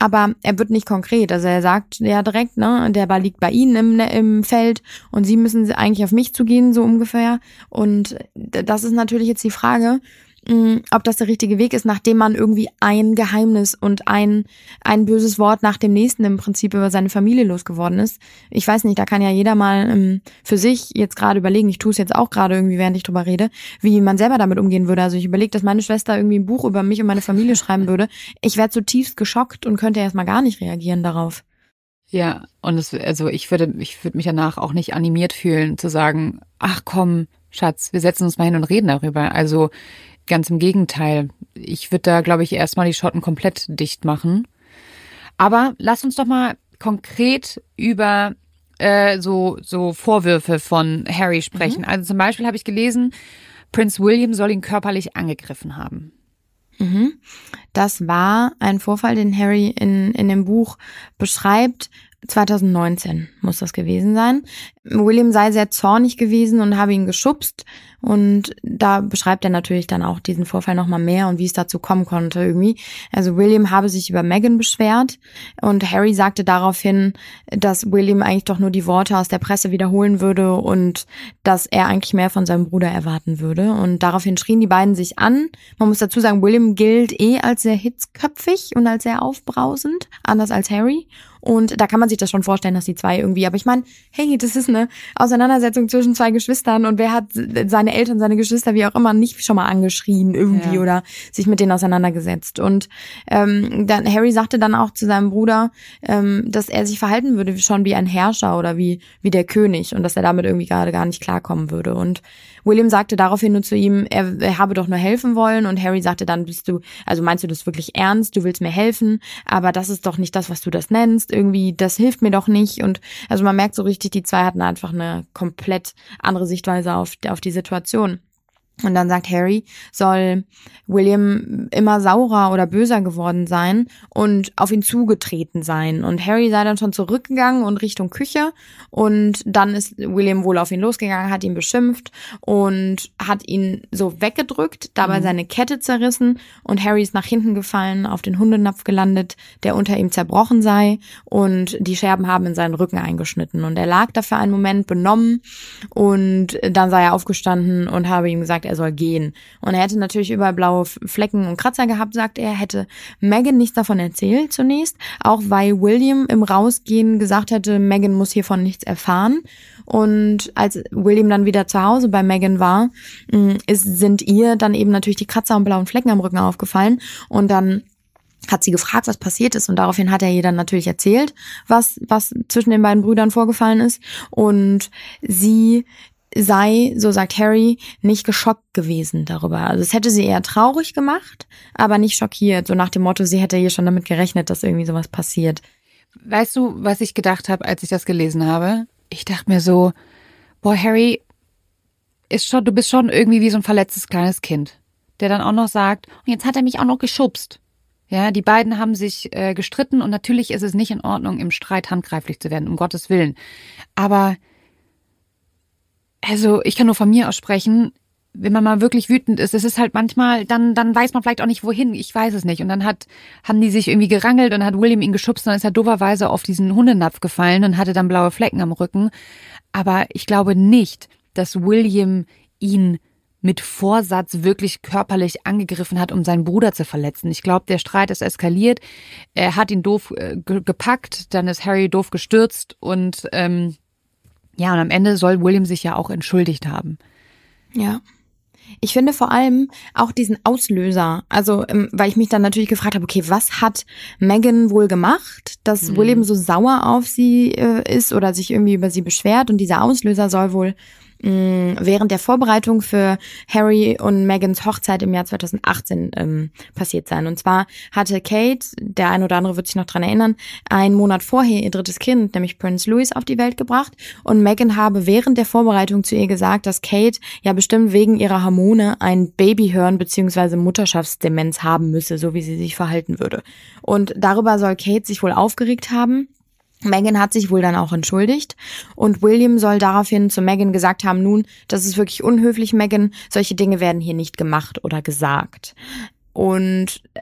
aber er wird nicht konkret. Also er sagt ja direkt, ne, der Ball liegt bei Ihnen im, im Feld und Sie müssen eigentlich auf mich zugehen, so ungefähr. Und das ist natürlich jetzt die Frage, Mm, ob das der richtige Weg ist, nachdem man irgendwie ein Geheimnis und ein, ein böses Wort nach dem nächsten im Prinzip über seine Familie losgeworden ist. Ich weiß nicht, da kann ja jeder mal ähm, für sich jetzt gerade überlegen, ich tue es jetzt auch gerade irgendwie, während ich drüber rede, wie man selber damit umgehen würde. Also ich überlege, dass meine Schwester irgendwie ein Buch über mich und meine Familie schreiben würde. Ich wäre zutiefst geschockt und könnte erstmal gar nicht reagieren darauf. Ja, und es, also ich würde, ich würde mich danach auch nicht animiert fühlen, zu sagen, ach komm, Schatz, wir setzen uns mal hin und reden darüber. Also Ganz im Gegenteil. Ich würde da, glaube ich, erstmal die Schotten komplett dicht machen. Aber lass uns doch mal konkret über äh, so, so Vorwürfe von Harry sprechen. Mhm. Also zum Beispiel habe ich gelesen, Prince William soll ihn körperlich angegriffen haben. Mhm. Das war ein Vorfall, den Harry in, in dem Buch beschreibt. 2019 muss das gewesen sein. William sei sehr zornig gewesen und habe ihn geschubst. Und da beschreibt er natürlich dann auch diesen Vorfall nochmal mehr und wie es dazu kommen konnte irgendwie. Also William habe sich über Megan beschwert und Harry sagte daraufhin, dass William eigentlich doch nur die Worte aus der Presse wiederholen würde und dass er eigentlich mehr von seinem Bruder erwarten würde. Und daraufhin schrien die beiden sich an. Man muss dazu sagen, William gilt eh als sehr hitzköpfig und als sehr aufbrausend, anders als Harry. Und da kann man sich das schon vorstellen, dass die zwei irgendwie, aber ich meine, hey, das ist eine Auseinandersetzung zwischen zwei Geschwistern und wer hat seine Eltern, seine Geschwister, wie auch immer, nicht schon mal angeschrien irgendwie ja. oder sich mit denen auseinandergesetzt. Und ähm, dann Harry sagte dann auch zu seinem Bruder, ähm, dass er sich verhalten würde schon wie ein Herrscher oder wie, wie der König und dass er damit irgendwie gerade gar nicht klarkommen würde. Und William sagte daraufhin nur zu ihm, er, er habe doch nur helfen wollen. Und Harry sagte dann, bist du, also meinst du das wirklich ernst, du willst mir helfen, aber das ist doch nicht das, was du das nennst, irgendwie, das hilft mir doch nicht. Und also man merkt so richtig, die zwei hatten einfach eine komplett andere Sichtweise auf, auf die Situation. Und dann sagt Harry, soll William immer saurer oder böser geworden sein und auf ihn zugetreten sein. Und Harry sei dann schon zurückgegangen und Richtung Küche. Und dann ist William wohl auf ihn losgegangen, hat ihn beschimpft und hat ihn so weggedrückt, dabei mhm. seine Kette zerrissen und Harry ist nach hinten gefallen, auf den Hundenapf gelandet, der unter ihm zerbrochen sei und die Scherben haben in seinen Rücken eingeschnitten. Und er lag da für einen Moment benommen und dann sei er aufgestanden und habe ihm gesagt, er soll gehen. Und er hätte natürlich überall blaue Flecken und Kratzer gehabt, sagt er, hätte Megan nichts davon erzählt zunächst, auch weil William im Rausgehen gesagt hätte, Megan muss hiervon nichts erfahren. Und als William dann wieder zu Hause bei Megan war, mm, ist, sind ihr dann eben natürlich die Kratzer und blauen Flecken am Rücken aufgefallen. Und dann hat sie gefragt, was passiert ist und daraufhin hat er ihr dann natürlich erzählt, was was zwischen den beiden Brüdern vorgefallen ist und sie sei, so sagt Harry, nicht geschockt gewesen darüber. Also es hätte sie eher traurig gemacht, aber nicht schockiert. So nach dem Motto, sie hätte hier schon damit gerechnet, dass irgendwie sowas passiert. Weißt du, was ich gedacht habe, als ich das gelesen habe? Ich dachte mir so, boah, Harry, ist schon, du bist schon irgendwie wie so ein verletztes kleines Kind, der dann auch noch sagt, und jetzt hat er mich auch noch geschubst. Ja, die beiden haben sich äh, gestritten und natürlich ist es nicht in Ordnung, im Streit handgreiflich zu werden, um Gottes Willen. Aber also ich kann nur von mir aussprechen, wenn man mal wirklich wütend ist, es ist halt manchmal, dann, dann weiß man vielleicht auch nicht wohin, ich weiß es nicht. Und dann hat, haben die sich irgendwie gerangelt und hat William ihn geschubst und dann ist er doverweise auf diesen Hundenapf gefallen und hatte dann blaue Flecken am Rücken. Aber ich glaube nicht, dass William ihn mit Vorsatz wirklich körperlich angegriffen hat, um seinen Bruder zu verletzen. Ich glaube, der Streit ist eskaliert. Er hat ihn doof äh, gepackt, dann ist Harry doof gestürzt und ähm, ja, und am Ende soll William sich ja auch entschuldigt haben. Ja. Ich finde vor allem auch diesen Auslöser, also ähm, weil ich mich dann natürlich gefragt habe, okay, was hat Megan wohl gemacht, dass mhm. William so sauer auf sie äh, ist oder sich irgendwie über sie beschwert und dieser Auslöser soll wohl Mm, während der Vorbereitung für Harry und Megans Hochzeit im Jahr 2018 ähm, passiert sein. Und zwar hatte Kate, der ein oder andere wird sich noch dran erinnern, einen Monat vorher ihr drittes Kind, nämlich Prince Louis, auf die Welt gebracht. Und Megan habe während der Vorbereitung zu ihr gesagt, dass Kate ja bestimmt wegen ihrer Hormone ein Babyhirn bzw. Mutterschaftsdemenz haben müsse, so wie sie sich verhalten würde. Und darüber soll Kate sich wohl aufgeregt haben Megan hat sich wohl dann auch entschuldigt und William soll daraufhin zu Megan gesagt haben, nun, das ist wirklich unhöflich, Megan, solche Dinge werden hier nicht gemacht oder gesagt. Und äh,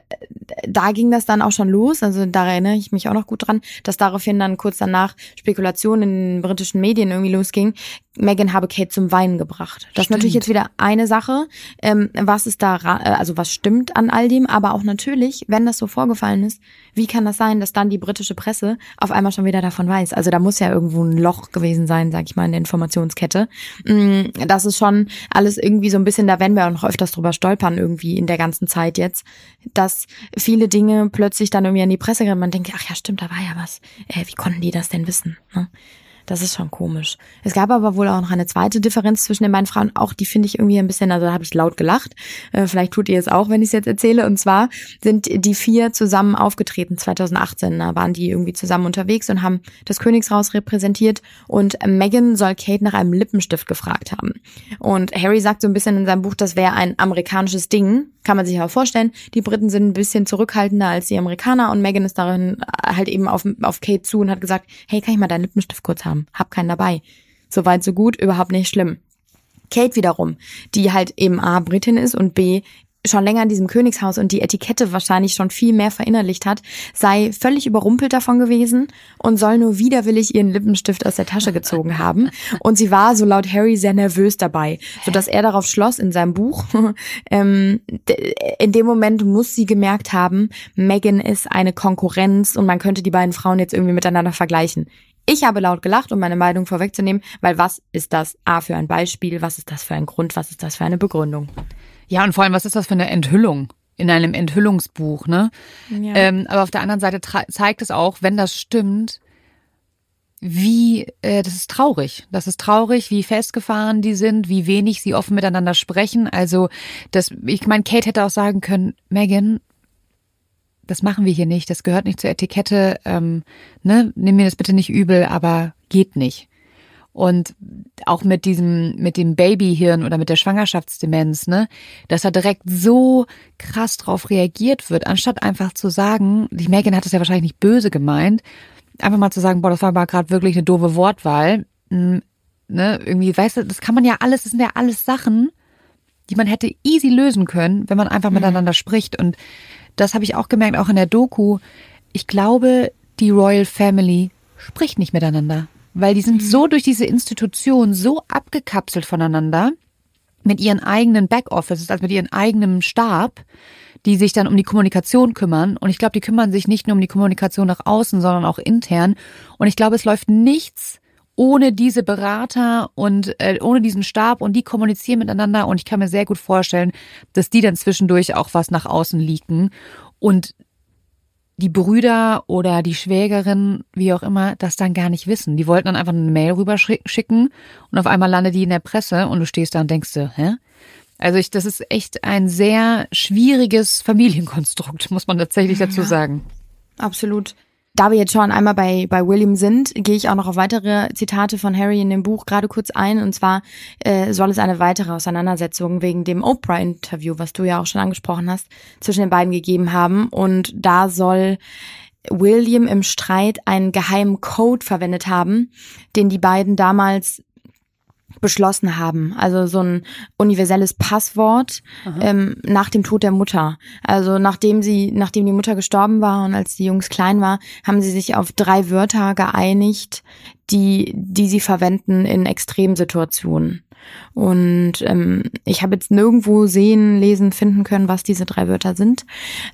da ging das dann auch schon los, also da erinnere ich mich auch noch gut dran, dass daraufhin dann kurz danach Spekulationen in den britischen Medien irgendwie losging, Megan habe Kate zum Weinen gebracht. Das stimmt. ist natürlich jetzt wieder eine Sache, ähm, was ist da, äh, also was stimmt an all dem, aber auch natürlich, wenn das so vorgefallen ist, wie kann das sein, dass dann die britische Presse auf einmal schon wieder davon weiß? Also da muss ja irgendwo ein Loch gewesen sein, sag ich mal, in der Informationskette. Mm, das ist schon alles irgendwie so ein bisschen, da werden wir auch noch öfters drüber stolpern irgendwie in der ganzen Zeit jetzt, dass viele Dinge plötzlich dann irgendwie an die Presse gehen. Man denkt, ach ja, stimmt, da war ja was. Äh, wie konnten die das denn wissen? Ne? Das ist schon komisch. Es gab aber wohl auch noch eine zweite Differenz zwischen den beiden Frauen. Auch die finde ich irgendwie ein bisschen, also da habe ich laut gelacht. Äh, vielleicht tut ihr es auch, wenn ich es jetzt erzähle. Und zwar sind die vier zusammen aufgetreten 2018. Da waren die irgendwie zusammen unterwegs und haben das Königshaus repräsentiert. Und Meghan soll Kate nach einem Lippenstift gefragt haben. Und Harry sagt so ein bisschen in seinem Buch, das wäre ein amerikanisches Ding. Kann man sich aber vorstellen. Die Briten sind ein bisschen zurückhaltender als die Amerikaner und Meghan ist darin halt eben auf, auf Kate zu und hat gesagt, hey, kann ich mal deinen Lippenstift kurz haben? Hab keinen dabei. Soweit, so gut, überhaupt nicht schlimm. Kate wiederum, die halt eben A, Britin ist und B, schon länger in diesem Königshaus und die Etikette wahrscheinlich schon viel mehr verinnerlicht hat, sei völlig überrumpelt davon gewesen und soll nur widerwillig ihren Lippenstift aus der Tasche gezogen haben. Und sie war, so laut Harry, sehr nervös dabei, sodass er darauf schloss in seinem Buch. ähm, in dem Moment muss sie gemerkt haben, Megan ist eine Konkurrenz und man könnte die beiden Frauen jetzt irgendwie miteinander vergleichen. Ich habe laut gelacht, um meine Meinung vorwegzunehmen, weil was ist das A für ein Beispiel, was ist das für ein Grund, was ist das für eine Begründung? Ja, und vor allem, was ist das für eine Enthüllung? In einem Enthüllungsbuch, ne? Ja. Ähm, aber auf der anderen Seite zeigt es auch, wenn das stimmt, wie, äh, das ist traurig. Das ist traurig, wie festgefahren die sind, wie wenig sie offen miteinander sprechen. Also, das, ich meine, Kate hätte auch sagen können, Megan, das machen wir hier nicht, das gehört nicht zur Etikette, ähm, ne, nimm mir das bitte nicht übel, aber geht nicht. Und auch mit diesem, mit dem Babyhirn oder mit der Schwangerschaftsdemenz, ne, dass da direkt so krass drauf reagiert wird, anstatt einfach zu sagen, die Megan hat es ja wahrscheinlich nicht böse gemeint, einfach mal zu sagen, boah, das war aber gerade wirklich eine doofe Wortwahl. Hm, ne, irgendwie, weißt du, das kann man ja alles, das sind ja alles Sachen, die man hätte easy lösen können, wenn man einfach mhm. miteinander spricht. Und das habe ich auch gemerkt, auch in der Doku. Ich glaube, die Royal Family spricht nicht miteinander, weil die sind mhm. so durch diese Institution so abgekapselt voneinander mit ihren eigenen Backoffices, also mit ihrem eigenen Stab, die sich dann um die Kommunikation kümmern. Und ich glaube, die kümmern sich nicht nur um die Kommunikation nach außen, sondern auch intern. Und ich glaube, es läuft nichts ohne diese Berater und äh, ohne diesen Stab und die kommunizieren miteinander. Und ich kann mir sehr gut vorstellen, dass die dann zwischendurch auch was nach außen liegen. Und die Brüder oder die Schwägerin, wie auch immer, das dann gar nicht wissen. Die wollten dann einfach eine Mail rüberschicken und auf einmal landet die in der Presse und du stehst da und denkst dir, hä? Also ich, das ist echt ein sehr schwieriges Familienkonstrukt, muss man tatsächlich dazu sagen. Absolut. Da wir jetzt schon einmal bei, bei William sind, gehe ich auch noch auf weitere Zitate von Harry in dem Buch gerade kurz ein. Und zwar äh, soll es eine weitere Auseinandersetzung wegen dem Oprah-Interview, was du ja auch schon angesprochen hast, zwischen den beiden gegeben haben. Und da soll William im Streit einen geheimen Code verwendet haben, den die beiden damals beschlossen haben. Also so ein universelles Passwort ähm, nach dem Tod der Mutter. Also nachdem sie, nachdem die Mutter gestorben war und als die Jungs klein war, haben sie sich auf drei Wörter geeinigt, die, die sie verwenden in Extremsituationen. Und ähm, ich habe jetzt nirgendwo sehen, lesen, finden können, was diese drei Wörter sind.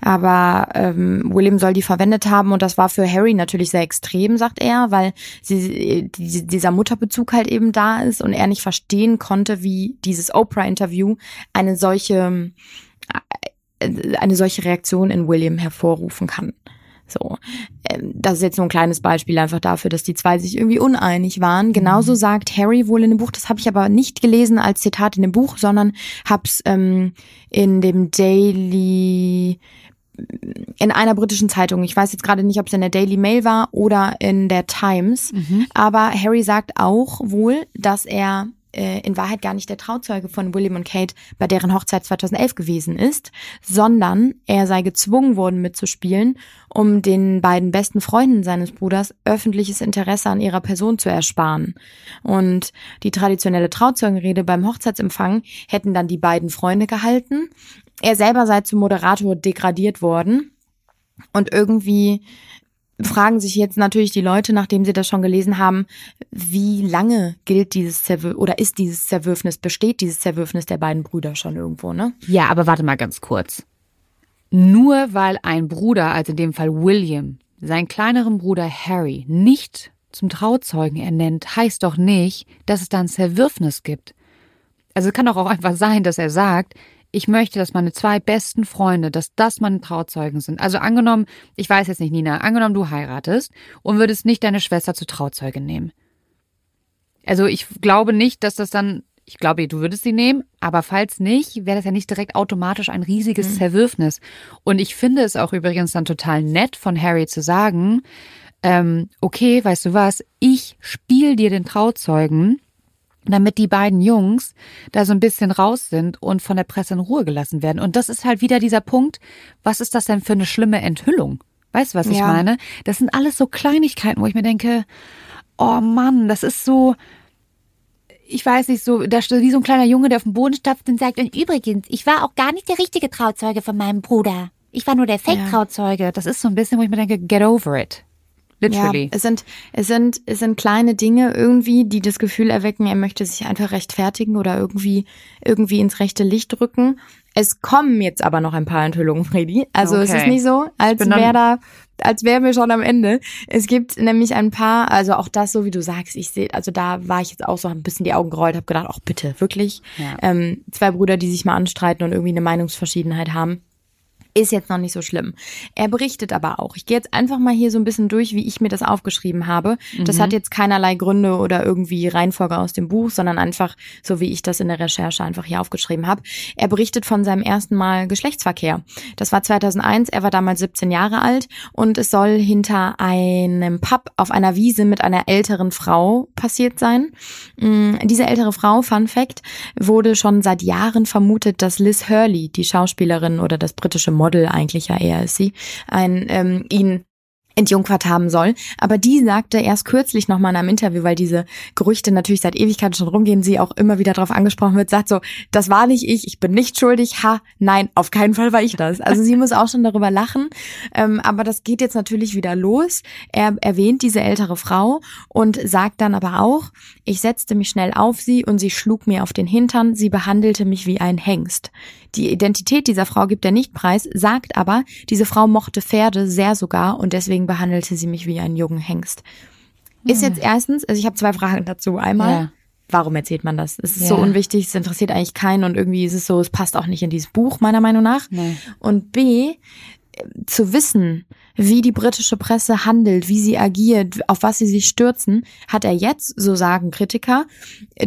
Aber ähm, William soll die verwendet haben und das war für Harry natürlich sehr extrem, sagt er, weil sie, die, dieser Mutterbezug halt eben da ist und er nicht verstehen konnte, wie dieses Oprah-Interview eine solche äh, eine solche Reaktion in William hervorrufen kann. So, ähm, das ist jetzt nur ein kleines Beispiel einfach dafür, dass die zwei sich irgendwie uneinig waren. Genauso mhm. sagt Harry wohl in dem Buch, das habe ich aber nicht gelesen als Zitat in dem Buch, sondern hab's ähm, in dem Daily in einer britischen Zeitung. Ich weiß jetzt gerade nicht, ob es in der Daily Mail war oder in der Times. Mhm. Aber Harry sagt auch wohl, dass er äh, in Wahrheit gar nicht der Trauzeuge von William und Kate bei deren Hochzeit 2011 gewesen ist, sondern er sei gezwungen worden mitzuspielen, um den beiden besten Freunden seines Bruders öffentliches Interesse an ihrer Person zu ersparen. Und die traditionelle Trauzeugenrede beim Hochzeitsempfang hätten dann die beiden Freunde gehalten. Er selber sei zum Moderator degradiert worden. Und irgendwie fragen sich jetzt natürlich die Leute, nachdem sie das schon gelesen haben, wie lange gilt dieses Zerwürfnis oder ist dieses Zerwürfnis, besteht dieses Zerwürfnis der beiden Brüder schon irgendwo, ne? Ja, aber warte mal ganz kurz. Nur weil ein Bruder, also in dem Fall William, seinen kleineren Bruder Harry nicht zum Trauzeugen ernennt, heißt doch nicht, dass es da ein Zerwürfnis gibt. Also es kann doch auch einfach sein, dass er sagt, ich möchte, dass meine zwei besten Freunde, dass das meine Trauzeugen sind. Also angenommen, ich weiß jetzt nicht, Nina, angenommen, du heiratest und würdest nicht deine Schwester zur Trauzeugin nehmen. Also ich glaube nicht, dass das dann, ich glaube, du würdest sie nehmen, aber falls nicht, wäre das ja nicht direkt automatisch ein riesiges mhm. Zerwürfnis. Und ich finde es auch übrigens dann total nett von Harry zu sagen, ähm, okay, weißt du was, ich spiele dir den Trauzeugen damit die beiden Jungs da so ein bisschen raus sind und von der Presse in Ruhe gelassen werden. Und das ist halt wieder dieser Punkt, was ist das denn für eine schlimme Enthüllung? Weißt du, was ich ja. meine? Das sind alles so Kleinigkeiten, wo ich mir denke, oh Mann, das ist so, ich weiß nicht, so, da steht wie so ein kleiner Junge, der auf dem Boden stapft und sagt, und übrigens, ich war auch gar nicht der richtige Trauzeuge von meinem Bruder. Ich war nur der Fake-Trauzeuge. Das ist so ein bisschen, wo ich mir denke, get over it. Literally. Ja, es sind, es sind, es sind kleine Dinge irgendwie, die das Gefühl erwecken, er möchte sich einfach rechtfertigen oder irgendwie, irgendwie ins rechte Licht rücken. Es kommen jetzt aber noch ein paar Enthüllungen, Freddy. Also okay. es ist nicht so, als wäre da, als wären wir schon am Ende. Es gibt nämlich ein paar, also auch das, so wie du sagst, ich sehe, also da war ich jetzt auch so ein bisschen die Augen gerollt, habe gedacht, ach bitte, wirklich. Ja. Ähm, zwei Brüder, die sich mal anstreiten und irgendwie eine Meinungsverschiedenheit haben. Ist jetzt noch nicht so schlimm. Er berichtet aber auch. Ich gehe jetzt einfach mal hier so ein bisschen durch, wie ich mir das aufgeschrieben habe. Das Mhm. hat jetzt keinerlei Gründe oder irgendwie Reihenfolge aus dem Buch, sondern einfach so, wie ich das in der Recherche einfach hier aufgeschrieben habe. Er berichtet von seinem ersten Mal Geschlechtsverkehr. Das war 2001. Er war damals 17 Jahre alt und es soll hinter einem Pub auf einer Wiese mit einer älteren Frau passiert sein. Mm, Diese ältere Frau, Fun Fact, wurde schon seit Jahren vermutet, dass Liz Hurley, die Schauspielerin oder das britische Model eigentlich ja eher ist sie, ein, ähm, ihn entjungfert haben soll. Aber die sagte erst kürzlich nochmal in einem Interview, weil diese Gerüchte natürlich seit Ewigkeiten schon rumgehen, sie auch immer wieder darauf angesprochen wird, sagt so, das war nicht ich, ich bin nicht schuldig, ha, nein, auf keinen Fall war ich das. Also sie muss auch schon darüber lachen, ähm, aber das geht jetzt natürlich wieder los. Er erwähnt diese ältere Frau und sagt dann aber auch, ich setzte mich schnell auf sie und sie schlug mir auf den Hintern, sie behandelte mich wie ein Hengst. Die Identität dieser Frau gibt er nicht preis, sagt aber, diese Frau mochte Pferde sehr sogar und deswegen behandelte sie mich wie einen jungen Hengst. Ist jetzt erstens, also ich habe zwei Fragen dazu. Einmal, Ja. warum erzählt man das? Es ist Ja. so unwichtig, es interessiert eigentlich keinen und irgendwie ist es so, es passt auch nicht in dieses Buch, meiner Meinung nach. Nee. Und B, zu wissen, wie die britische Presse handelt, wie sie agiert, auf was sie sich stürzen, hat er jetzt, so sagen Kritiker,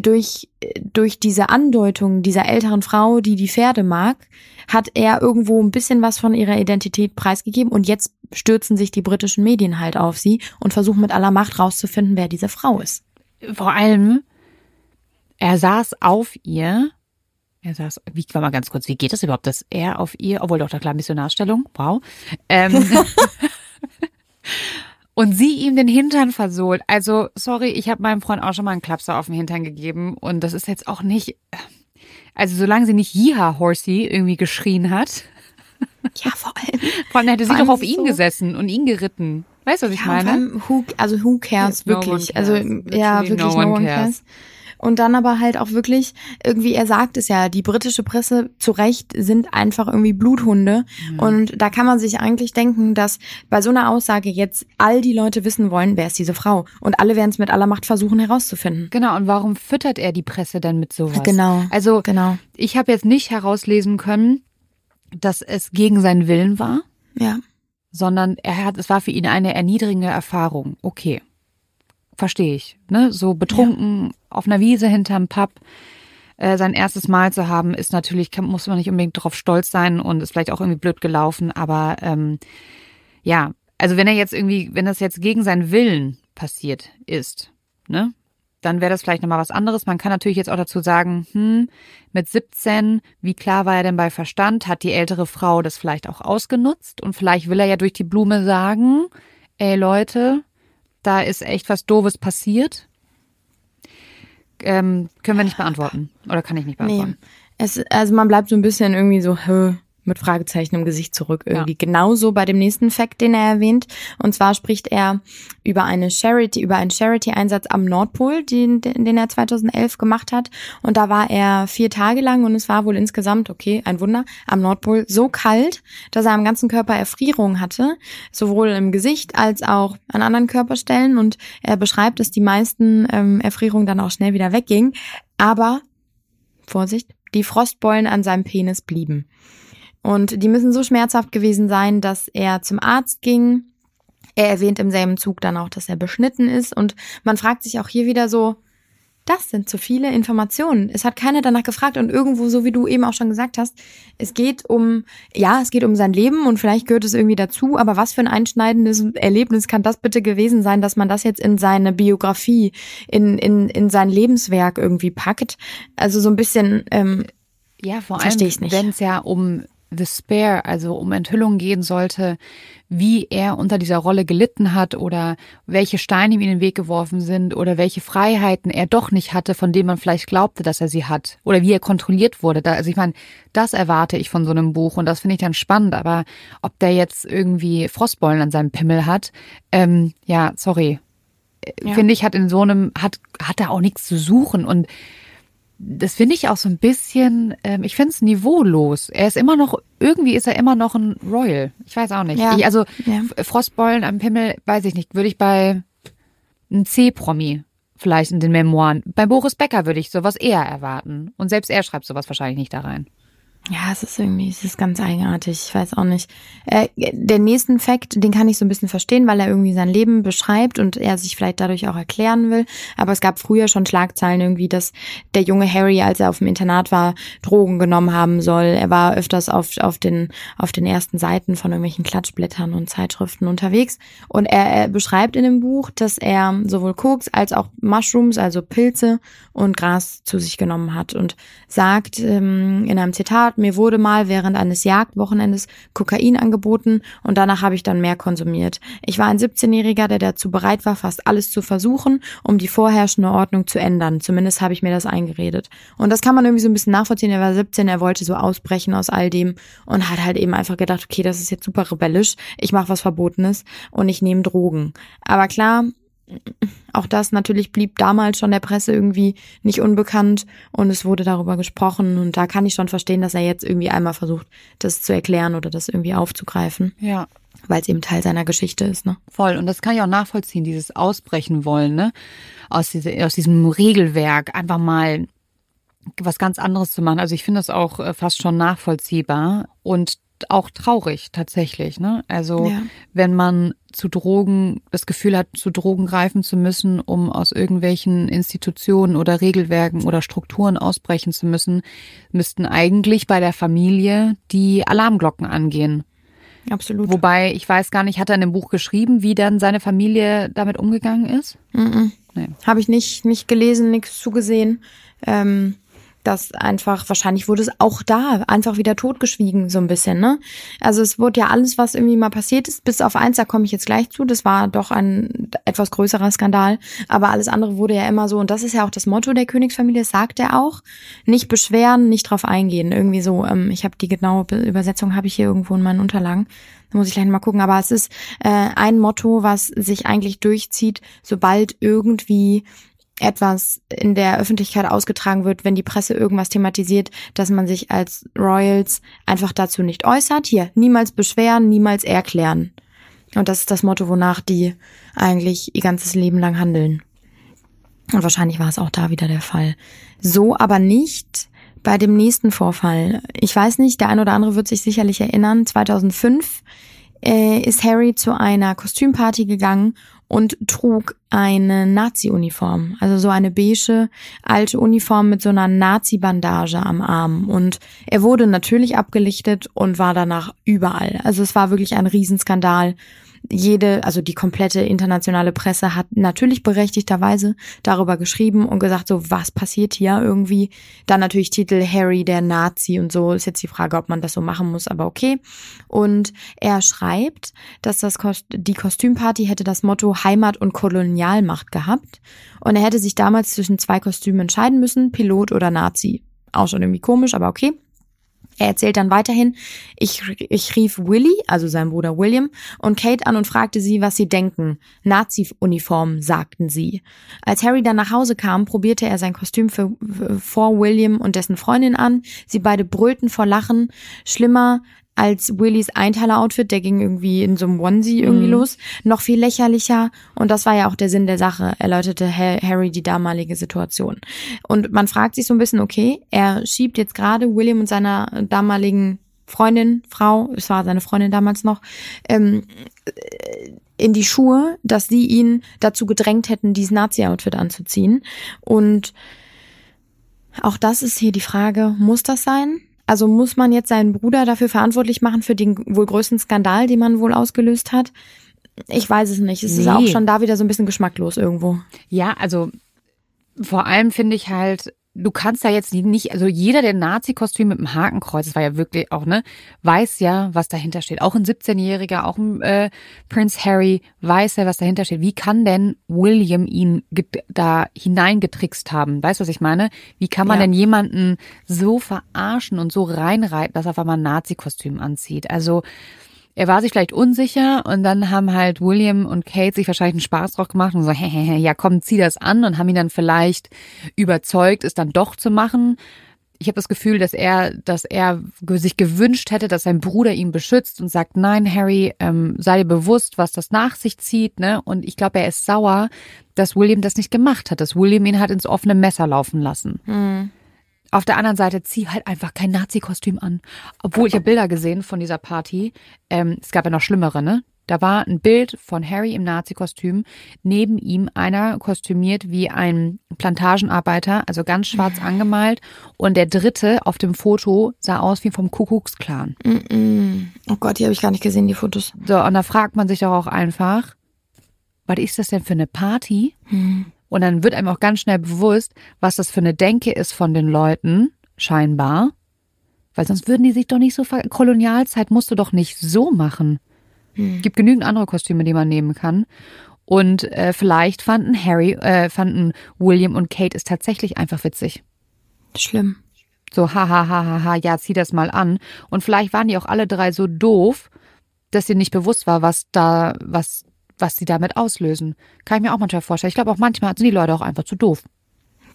durch, durch diese Andeutung dieser älteren Frau, die die Pferde mag, hat er irgendwo ein bisschen was von ihrer Identität preisgegeben und jetzt stürzen sich die britischen Medien halt auf sie und versuchen mit aller Macht rauszufinden, wer diese Frau ist. Vor allem, er saß auf ihr. Er saß, wie war mal ganz kurz, wie geht das überhaupt, dass er auf ihr, obwohl doch da klar Missionarstellung, wow. Ähm, und sie ihm den Hintern versohlt. Also, sorry, ich habe meinem Freund auch schon mal einen Klapser auf den Hintern gegeben und das ist jetzt auch nicht, also solange sie nicht Jiha Horsey irgendwie geschrien hat, Ja, vor allem. vor allem hätte sie doch auf ihn so- gessen und ihn geritten. Weißt du, was ich Ja, meine? who, also who cares No wirklich? cares. Also ja, no wirklich one no one cares. cares. Und dann aber halt auch wirklich, irgendwie, er sagt es ja, die britische Presse zu Recht sind einfach irgendwie Bluthunde. Und da kann man sich eigentlich denken, dass bei so einer Aussage jetzt all die Leute wissen wollen, wer ist diese Frau. Und alle werden es mit aller Macht versuchen herauszufinden. Genau, und warum füttert er die Presse dann mit sowas? Genau. Also, Genau. ich habe jetzt nicht herauslesen können, dass es gegen seinen Willen war, Ja. sondern er hat, es war für ihn eine erniedrigende Erfahrung. Okay. Verstehe ich. Ne? So betrunken auf einer Wiese hinterm Pub äh, sein erstes Mal zu haben, ist natürlich, kann, muss man nicht unbedingt darauf stolz sein und ist vielleicht auch irgendwie blöd gelaufen, aber ähm, ja, also wenn er jetzt irgendwie, wenn das jetzt gegen seinen Willen passiert ist, ne, dann wäre das vielleicht nochmal was anderes. Man kann natürlich jetzt auch dazu sagen, hm, mit 17, wie klar war er denn bei Verstand? Hat die ältere Frau das vielleicht auch ausgenutzt? Und vielleicht will er ja durch die Blume sagen, ey Leute, da ist echt was Doofes passiert. Ähm, können wir nicht beantworten. Oder kann ich nicht beantworten. Nee. Es, also man bleibt so ein bisschen irgendwie so hö, mit Fragezeichen im Gesicht zurück irgendwie. Genauso bei dem nächsten Fact, den er erwähnt. Und zwar spricht er über eine Charity, über einen Charity-Einsatz am Nordpol, den, den er 2011 gemacht hat. Und da war er vier Tage lang und es war wohl insgesamt, okay, ein Wunder, am Nordpol so kalt, dass er am ganzen Körper Erfrierungen hatte, sowohl im Gesicht als auch an anderen Körperstellen. Und er beschreibt, dass die meisten ähm, Erfrierungen dann auch schnell wieder weggingen. Aber Vorsicht, die Frostbeulen an seinem Penis blieben. Und die müssen so schmerzhaft gewesen sein, dass er zum Arzt ging. Er erwähnt im selben Zug dann auch, dass er beschnitten ist. Und man fragt sich auch hier wieder so, das sind zu viele Informationen. Es hat keiner danach gefragt und irgendwo, so wie du eben auch schon gesagt hast, es geht um, ja, es geht um sein Leben und vielleicht gehört es irgendwie dazu, aber was für ein einschneidendes Erlebnis kann das bitte gewesen sein, dass man das jetzt in seine Biografie, in, in, in sein Lebenswerk irgendwie packt? Also so ein bisschen, ähm, Ja, vor allem, wenn es ja um The Spare, also um Enthüllung gehen sollte, wie er unter dieser Rolle gelitten hat oder welche Steine ihm in den Weg geworfen sind oder welche Freiheiten er doch nicht hatte, von denen man vielleicht glaubte, dass er sie hat oder wie er kontrolliert wurde. Also ich meine, das erwarte ich von so einem Buch und das finde ich dann spannend, aber ob der jetzt irgendwie Frostbeulen an seinem Pimmel hat, ähm, ja, sorry. Ja. Finde ich, hat in so einem, hat, hat er auch nichts zu suchen und das finde ich auch so ein bisschen, ähm, ich finde es niveaulos. Er ist immer noch, irgendwie ist er immer noch ein Royal. Ich weiß auch nicht. Ja. Ich, also Ja. Frostbeulen am Pimmel, weiß ich nicht, würde ich bei einem C-Promi vielleicht in den Memoiren. Bei Boris Becker würde ich sowas eher erwarten. Und selbst er schreibt sowas wahrscheinlich nicht da rein. Ja, es ist irgendwie, es ist ganz eigenartig. Ich weiß auch nicht. Äh, der nächsten Fakt, den kann ich so ein bisschen verstehen, weil er irgendwie sein Leben beschreibt und er sich vielleicht dadurch auch erklären will. Aber es gab früher schon Schlagzeilen irgendwie, dass der junge Harry, als er auf dem Internat war, Drogen genommen haben soll. Er war öfters auf, auf den, auf den ersten Seiten von irgendwelchen Klatschblättern und Zeitschriften unterwegs. Und er, er beschreibt in dem Buch, dass er sowohl Koks als auch Mushrooms, also Pilze und Gras zu sich genommen hat und sagt ähm, in einem Zitat, mir wurde mal während eines Jagdwochenendes Kokain angeboten und danach habe ich dann mehr konsumiert. Ich war ein 17-Jähriger, der dazu bereit war, fast alles zu versuchen, um die vorherrschende Ordnung zu ändern. Zumindest habe ich mir das eingeredet. Und das kann man irgendwie so ein bisschen nachvollziehen. Er war 17, er wollte so ausbrechen aus all dem und hat halt eben einfach gedacht, okay, das ist jetzt super rebellisch, ich mache was Verbotenes und ich nehme Drogen. Aber klar, auch das natürlich blieb damals schon der Presse irgendwie nicht unbekannt und es wurde darüber gesprochen und da kann ich schon verstehen, dass er jetzt irgendwie einmal versucht, das zu erklären oder das irgendwie aufzugreifen. Ja. Weil es eben Teil seiner Geschichte ist, ne? Voll. Und das kann ich auch nachvollziehen, dieses Ausbrechen wollen, ne? Aus, diese, aus diesem Regelwerk einfach mal was ganz anderes zu machen. Also ich finde das auch äh, fast schon nachvollziehbar. Und auch traurig tatsächlich. Ne? Also ja. wenn man zu Drogen das Gefühl hat, zu Drogen greifen zu müssen, um aus irgendwelchen Institutionen oder Regelwerken oder Strukturen ausbrechen zu müssen, müssten eigentlich bei der Familie die Alarmglocken angehen. Absolut. Wobei, ich weiß gar nicht, hat er in dem Buch geschrieben, wie dann seine Familie damit umgegangen ist? Mm -mm. Nee. Habe ich nicht, nicht gelesen, nichts zugesehen. Ähm dass einfach, wahrscheinlich wurde es auch da einfach wieder totgeschwiegen, so ein bisschen, ne? Also es wurde ja alles, was irgendwie mal passiert ist, bis auf eins, da komme ich jetzt gleich zu, das war doch ein etwas größerer Skandal, aber alles andere wurde ja immer so, und das ist ja auch das Motto der Königsfamilie, sagt er auch, nicht beschweren, nicht drauf eingehen, irgendwie so, ähm, ich habe die genaue Übersetzung, habe ich hier irgendwo in meinen Unterlagen, da muss ich gleich mal gucken, aber es ist äh, ein Motto, was sich eigentlich durchzieht, sobald irgendwie etwas in der Öffentlichkeit ausgetragen wird, wenn die Presse irgendwas thematisiert, dass man sich als Royals einfach dazu nicht äußert. Hier, niemals beschweren, niemals erklären. Und das ist das Motto, wonach die eigentlich ihr ganzes Leben lang handeln. Und wahrscheinlich war es auch da wieder der Fall. So aber nicht bei dem nächsten Vorfall. Ich weiß nicht, der ein oder andere wird sich sicherlich erinnern. 2005 äh, ist Harry zu einer Kostümparty gegangen und trug eine Nazi-Uniform, also so eine beige alte Uniform mit so einer Nazi-Bandage am Arm. Und er wurde natürlich abgelichtet und war danach überall. Also es war wirklich ein Riesenskandal jede, also die komplette internationale Presse hat natürlich berechtigterweise darüber geschrieben und gesagt, so was passiert hier irgendwie. Dann natürlich Titel Harry der Nazi und so ist jetzt die Frage, ob man das so machen muss, aber okay. Und er schreibt, dass das Kost die Kostümparty hätte das Motto Heimat und Kolonialmacht gehabt und er hätte sich damals zwischen zwei Kostümen entscheiden müssen, Pilot oder Nazi. Auch schon irgendwie komisch, aber okay. Er erzählt dann weiterhin, ich, ich rief Willy, also sein Bruder William, und Kate an und fragte sie, was sie denken. Nazi-Uniform, sagten sie. Als Harry dann nach Hause kam, probierte er sein Kostüm für, vor William und dessen Freundin an. Sie beide brüllten vor Lachen. Schlimmer als Willys Einteiler-Outfit, der ging irgendwie in so einem Onesie irgendwie mhm. los, noch viel lächerlicher. Und das war ja auch der Sinn der Sache, erläuterte Harry die damalige Situation. Und man fragt sich so ein bisschen, okay, er schiebt jetzt gerade William und seiner damaligen Freundin, Frau, es war seine Freundin damals noch, ähm, in die Schuhe, dass sie ihn dazu gedrängt hätten, dieses Nazi-Outfit anzuziehen. Und auch das ist hier die Frage, muss das sein? Also muss man jetzt seinen Bruder dafür verantwortlich machen für den wohl größten Skandal, den man wohl ausgelöst hat? Ich weiß es nicht. Es nee. ist auch schon da wieder so ein bisschen geschmacklos irgendwo. Ja, also vor allem finde ich halt, du kannst da jetzt nicht, also jeder, der Nazi-Kostüm mit dem Hakenkreuz, das war ja wirklich auch, ne, weiß ja, was dahinter steht. Auch ein 17-Jähriger, auch ein äh, Prince Harry weiß ja, was dahinter steht. Wie kann denn William ihn da hineingetrickst haben? Weißt du, was ich meine? Wie kann man ja. denn jemanden so verarschen und so reinreiten, dass er auf einmal ein Nazi-Kostüm anzieht? Also, er war sich vielleicht unsicher und dann haben halt William und Kate sich wahrscheinlich einen Spaß drauf gemacht und so, hehehe, ja komm, zieh das an und haben ihn dann vielleicht überzeugt, es dann doch zu machen. Ich habe das Gefühl, dass er, dass er sich gewünscht hätte, dass sein Bruder ihn beschützt und sagt, nein, Harry, ähm, sei dir bewusst, was das nach sich zieht, ne? Und ich glaube, er ist sauer, dass William das nicht gemacht hat, dass William ihn hat ins offene Messer laufen lassen. Mhm. Auf der anderen Seite zieh halt einfach kein Nazi-Kostüm an. Obwohl ich habe Bilder gesehen von dieser Party. Ähm, es gab ja noch schlimmere, ne? Da war ein Bild von Harry im Nazi-Kostüm. Neben ihm einer kostümiert wie ein Plantagenarbeiter, also ganz schwarz angemalt. Und der dritte auf dem Foto sah aus wie vom Kuckucksklan. Mm -mm. Oh Gott, die habe ich gar nicht gesehen, die Fotos. So, und da fragt man sich doch auch einfach, was ist das denn für eine Party? Hm. Und dann wird einem auch ganz schnell bewusst, was das für eine Denke ist von den Leuten, scheinbar. Weil sonst würden die sich doch nicht so ver Kolonialzeit musst du doch nicht so machen. Hm. Gibt genügend andere Kostüme, die man nehmen kann. Und äh, vielleicht fanden Harry, äh, fanden William und Kate es tatsächlich einfach witzig. Schlimm. So, ha, ha, ha, ha, ha, ja, zieh das mal an. Und vielleicht waren die auch alle drei so doof, dass ihnen nicht bewusst war, was da, was, was sie damit auslösen. Kann ich mir auch manchmal vorstellen. Ich glaube auch manchmal sind die Leute auch einfach zu doof.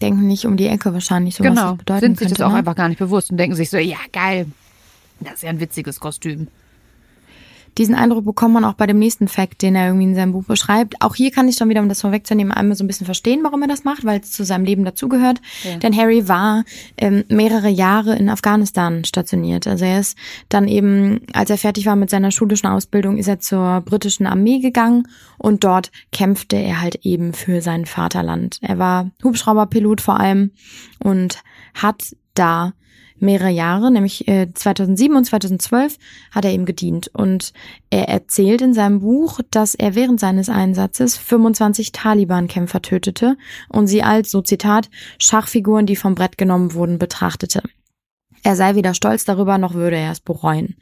Denken nicht um die Ecke wahrscheinlich, so was genau. das bedeuten Sind sich könnte. das auch ne? einfach gar nicht bewusst und denken sich so, ja, geil. Das ist ja ein witziges Kostüm. Diesen Eindruck bekommt man auch bei dem nächsten Fact, den er irgendwie in seinem Buch beschreibt. Auch hier kann ich schon wieder, um das vorwegzunehmen, einmal so ein bisschen verstehen, warum er das macht, weil es zu seinem Leben dazugehört. Ja. Denn Harry war ähm, mehrere Jahre in Afghanistan stationiert. Also er ist dann eben, als er fertig war mit seiner schulischen Ausbildung, ist er zur britischen Armee gegangen und dort kämpfte er halt eben für sein Vaterland. Er war Hubschrauberpilot vor allem und hat da mehrere Jahre, nämlich äh, 2007 und 2012 hat er ihm gedient. Und er erzählt in seinem Buch, dass er während seines Einsatzes 25 Taliban-Kämpfer tötete und sie als, so Zitat, Schachfiguren, die vom Brett genommen wurden, betrachtete. Er sei weder stolz darüber, noch würde er es bereuen.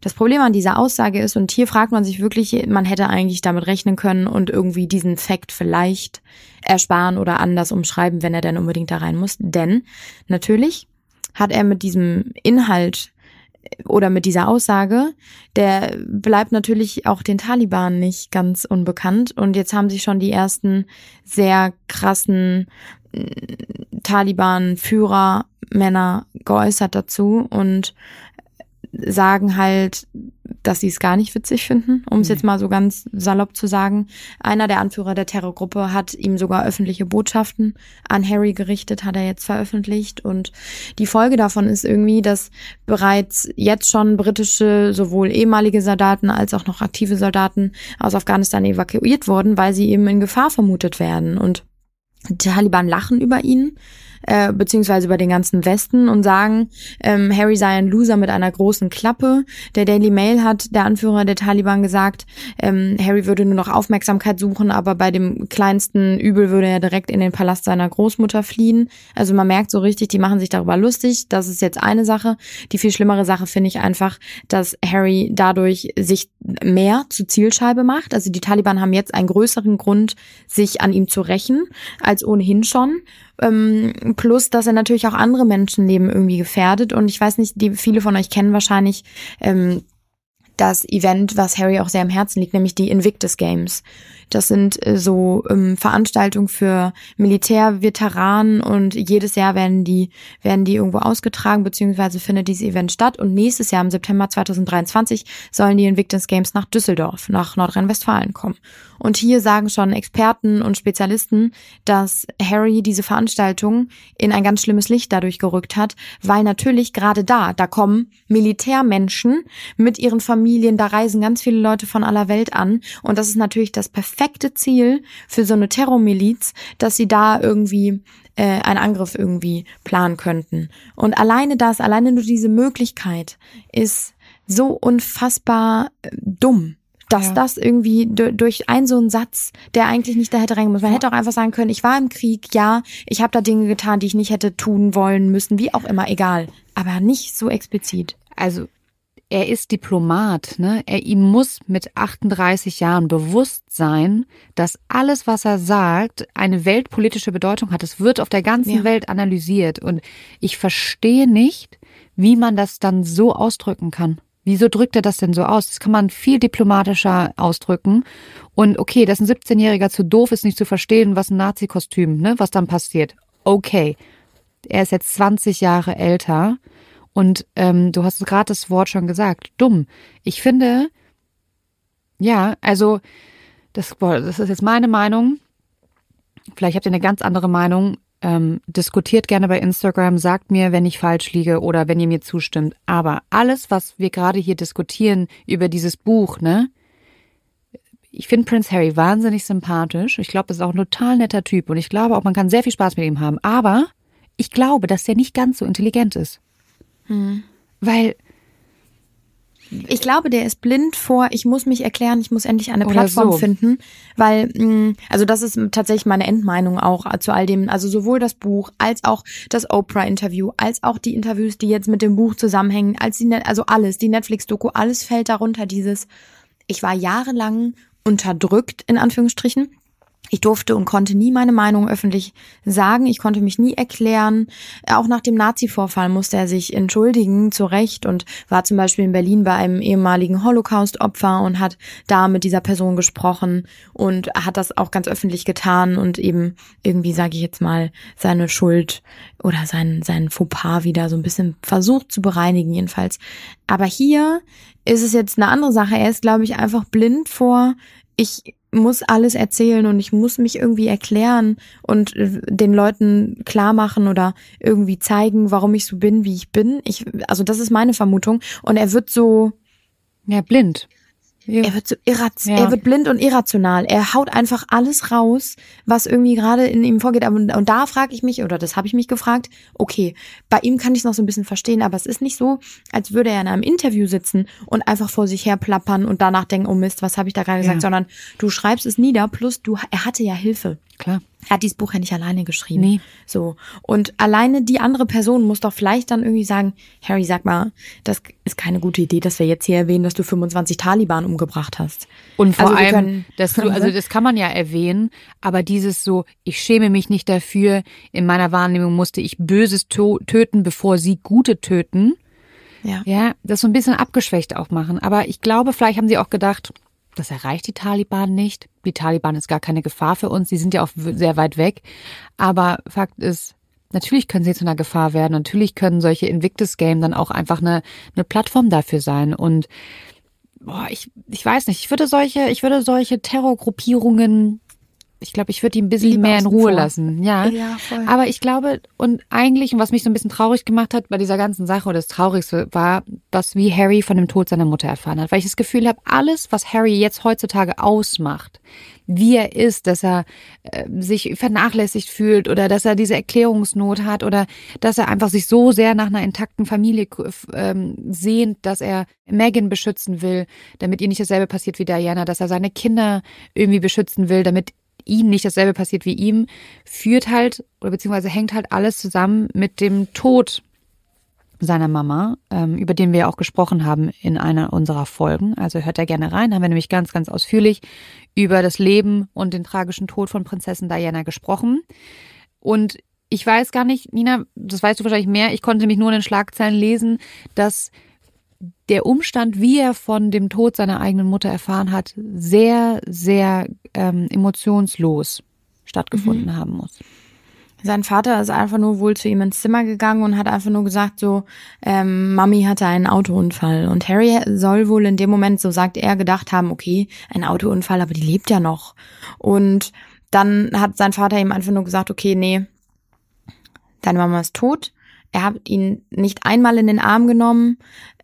Das Problem an dieser Aussage ist, und hier fragt man sich wirklich, man hätte eigentlich damit rechnen können und irgendwie diesen Fakt vielleicht ersparen oder anders umschreiben, wenn er denn unbedingt da rein muss. Denn natürlich hat er mit diesem Inhalt oder mit dieser Aussage, der bleibt natürlich auch den Taliban nicht ganz unbekannt. Und jetzt haben sich schon die ersten sehr krassen Taliban-Führer, Männer geäußert dazu und sagen halt, dass sie es gar nicht witzig finden, um es Nee. jetzt mal so ganz salopp zu sagen. Einer der Anführer der Terrorgruppe hat ihm sogar öffentliche Botschaften an Harry gerichtet, hat er jetzt veröffentlicht. Und die Folge davon ist irgendwie, dass bereits jetzt schon britische, sowohl ehemalige Soldaten als auch noch aktive Soldaten aus Afghanistan evakuiert wurden, weil sie eben in Gefahr vermutet werden. Und die Taliban lachen über ihn, äh, beziehungsweise über den ganzen Westen und sagen, ähm, Harry sei ein Loser mit einer großen Klappe. Der Daily Mail hat der Anführer der Taliban gesagt, ähm, Harry würde nur noch Aufmerksamkeit suchen, aber bei dem kleinsten Übel würde er direkt in den Palast seiner Großmutter fliehen. Also man merkt so richtig, die machen sich darüber lustig. Das ist jetzt eine Sache. Die viel schlimmere Sache finde ich einfach, dass Harry dadurch sich mehr zu Zielscheibe macht. Also die Taliban haben jetzt einen größeren Grund, sich an ihm zu rächen, als ohnehin schon. Ähm, plus, dass er natürlich auch andere Menschenleben irgendwie gefährdet. Und ich weiß nicht, die viele von euch kennen wahrscheinlich ähm, das Event, was Harry auch sehr am Herzen liegt, nämlich die Invictus Games. Das sind äh, so ähm, Veranstaltungen für Militärveteranen und jedes Jahr werden die, werden die irgendwo ausgetragen, beziehungsweise findet dieses Event statt. Und nächstes Jahr im September 2023 sollen die Invictus Games nach Düsseldorf, nach Nordrhein-Westfalen kommen. Und hier sagen schon Experten und Spezialisten, dass Harry diese Veranstaltung in ein ganz schlimmes Licht dadurch gerückt hat, weil natürlich gerade da, da kommen Militärmenschen mit ihren Familien, da reisen ganz viele Leute von aller Welt an. Und das ist natürlich das perfekte Ziel für so eine Terrormiliz, dass sie da irgendwie äh, einen Angriff irgendwie planen könnten. Und alleine das, alleine nur diese Möglichkeit ist so unfassbar äh, dumm dass Ja. das irgendwie du- durch einen so einen Satz, der eigentlich nicht da hätte reingehen müssen. Man hätte auch einfach sagen können, ich war im Krieg, ja, ich habe da Dinge getan, die ich nicht hätte tun wollen müssen, wie auch immer, egal. Aber nicht so explizit. Also er ist Diplomat, ne? Er ihm muss mit 38 Jahren bewusst sein, dass alles, was er sagt, eine weltpolitische Bedeutung hat. Es wird auf der ganzen Ja. Welt analysiert und ich verstehe nicht, wie man das dann so ausdrücken kann. Wieso drückt er das denn so aus? Das kann man viel diplomatischer ausdrücken. Und okay, dass ein 17-Jähriger zu doof ist, nicht zu verstehen, was ein Nazi-Kostüm, ne, was dann passiert. Okay. Er ist jetzt 20 Jahre älter. Und ähm, du hast gerade das Wort schon gesagt, dumm. Ich finde, ja, also das, boah, das ist jetzt meine Meinung. Vielleicht habt ihr eine ganz andere Meinung. Ähm, diskutiert gerne bei Instagram, sagt mir, wenn ich falsch liege oder wenn ihr mir zustimmt. Aber alles, was wir gerade hier diskutieren über dieses Buch, ne? Ich finde Prince Harry wahnsinnig sympathisch. Ich glaube, das ist auch ein total netter Typ und ich glaube auch, man kann sehr viel Spaß mit ihm haben. Aber ich glaube, dass der nicht ganz so intelligent ist. Hm. Weil ich glaube, der ist blind vor, ich muss mich erklären, ich muss endlich eine Plattform so. finden, weil, mm, also das ist tatsächlich meine Endmeinung auch zu all dem, also sowohl das Buch als auch das Oprah-Interview, als auch die Interviews, die jetzt mit dem Buch zusammenhängen, als die, also alles, die Netflix-Doku, alles fällt darunter dieses, ich war jahrelang unterdrückt, in Anführungsstrichen, ich durfte und konnte nie meine Meinung öffentlich sagen. Ich konnte mich nie erklären. Auch nach dem Nazi-Vorfall musste er sich entschuldigen, zu Recht, und war zum Beispiel in Berlin bei einem ehemaligen Holocaust-Opfer und hat da mit dieser Person gesprochen und hat das auch ganz öffentlich getan und eben irgendwie, sage ich jetzt mal, seine Schuld oder sein, sein Fauxpas wieder so ein bisschen versucht zu bereinigen, jedenfalls. Aber hier ist es jetzt eine andere Sache. Er ist, glaube ich, einfach blind vor, ich muss alles erzählen und ich muss mich irgendwie erklären und äh, den Leuten klar machen oder irgendwie zeigen, warum ich so bin, wie ich bin. Ich, also das ist meine Vermutung. Und er wird so. Ja, blind. Ja. Er wird so irrational, ja. er wird blind und irrational. Er haut einfach alles raus, was irgendwie gerade in ihm vorgeht. Und, und da frage ich mich, oder das habe ich mich gefragt, okay, bei ihm kann ich es noch so ein bisschen verstehen, aber es ist nicht so, als würde er in einem Interview sitzen und einfach vor sich her plappern und danach denken, oh Mist, was habe ich da gerade gesagt, ja. sondern du schreibst es nieder, plus du, er hatte ja Hilfe. Klar. Er hat dieses Buch ja nicht alleine geschrieben. Nee. So. Und alleine die andere Person muss doch vielleicht dann irgendwie sagen, Harry, sag mal, das ist keine gute Idee, dass wir jetzt hier erwähnen, dass du 25 Taliban umgebracht hast. Und vor also allem, können, dass du, also das kann man ja erwähnen, aber dieses so, ich schäme mich nicht dafür, in meiner Wahrnehmung musste ich Böses töten, bevor sie Gute töten. Ja. Ja, das so ein bisschen abgeschwächt auch machen. Aber ich glaube, vielleicht haben sie auch gedacht, das erreicht die Taliban nicht. Die Taliban ist gar keine Gefahr für uns. Sie sind ja auch sehr weit weg. Aber Fakt ist, natürlich können sie zu einer Gefahr werden. Natürlich können solche Invictus Game dann auch einfach eine, eine Plattform dafür sein. Und boah, ich, ich weiß nicht, ich würde solche, ich würde solche Terrorgruppierungen ich glaube, ich würde ihn ein bisschen Lieber mehr in Ruhe vor. lassen. Ja. ja voll. Aber ich glaube, und eigentlich, und was mich so ein bisschen traurig gemacht hat bei dieser ganzen Sache, oder das Traurigste war, was wie Harry von dem Tod seiner Mutter erfahren hat. Weil ich das Gefühl habe, alles, was Harry jetzt heutzutage ausmacht, wie er ist, dass er äh, sich vernachlässigt fühlt oder dass er diese Erklärungsnot hat oder dass er einfach sich so sehr nach einer intakten Familie ähm, sehnt, dass er Megan beschützen will, damit ihr nicht dasselbe passiert wie Diana, dass er seine Kinder irgendwie beschützen will, damit ihm nicht dasselbe passiert wie ihm, führt halt oder beziehungsweise hängt halt alles zusammen mit dem Tod seiner Mama, ähm, über den wir auch gesprochen haben in einer unserer Folgen. Also hört da gerne rein, haben wir nämlich ganz, ganz ausführlich über das Leben und den tragischen Tod von Prinzessin Diana gesprochen. Und ich weiß gar nicht, Nina, das weißt du wahrscheinlich mehr, ich konnte nämlich nur in den Schlagzeilen lesen, dass der Umstand, wie er von dem Tod seiner eigenen Mutter erfahren hat, sehr, sehr ähm, emotionslos stattgefunden mhm. haben muss. Sein Vater ist einfach nur wohl zu ihm ins Zimmer gegangen und hat einfach nur gesagt, so, ähm, Mami hatte einen Autounfall. Und Harry soll wohl in dem Moment, so sagt er, gedacht haben, okay, ein Autounfall, aber die lebt ja noch. Und dann hat sein Vater ihm einfach nur gesagt, okay, nee, deine Mama ist tot. Er hat ihn nicht einmal in den Arm genommen.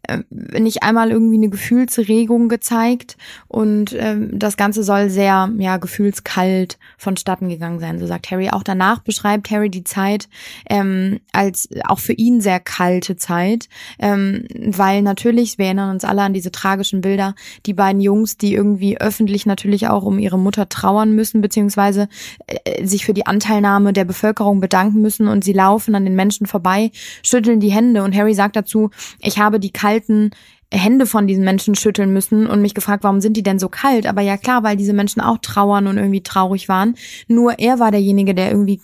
Äh, nicht einmal irgendwie eine Gefühlsregung gezeigt. Und ähm, das Ganze soll sehr ja gefühlskalt vonstatten gegangen sein, so sagt Harry. Auch danach beschreibt Harry die Zeit ähm, als auch für ihn sehr kalte Zeit, ähm, weil natürlich, wir erinnern uns alle an diese tragischen Bilder, die beiden Jungs, die irgendwie öffentlich natürlich auch um ihre Mutter trauern müssen, beziehungsweise äh, sich für die Anteilnahme der Bevölkerung bedanken müssen und sie laufen an den Menschen vorbei, schütteln die Hände. Und Harry sagt dazu, ich habe die kalten Hände von diesen Menschen schütteln müssen und mich gefragt, warum sind die denn so kalt? Aber ja klar, weil diese Menschen auch trauern und irgendwie traurig waren. Nur er war derjenige, der irgendwie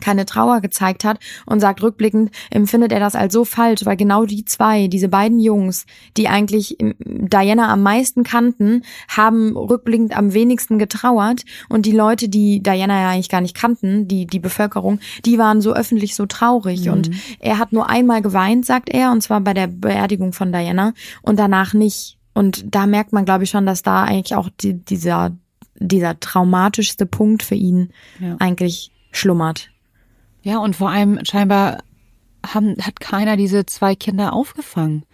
keine Trauer gezeigt hat und sagt rückblickend, empfindet er das als so falsch, weil genau die zwei, diese beiden Jungs, die eigentlich Diana am meisten kannten, haben rückblickend am wenigsten getrauert und die Leute, die Diana ja eigentlich gar nicht kannten, die, die Bevölkerung, die waren so öffentlich so traurig mhm. und er hat nur einmal geweint, sagt er, und zwar bei der Beerdigung von Diana und danach nicht. Und da merkt man, glaube ich, schon, dass da eigentlich auch die, dieser, dieser traumatischste Punkt für ihn ja. eigentlich schlummert. Ja, und vor allem scheinbar haben, hat keiner diese zwei Kinder aufgefangen.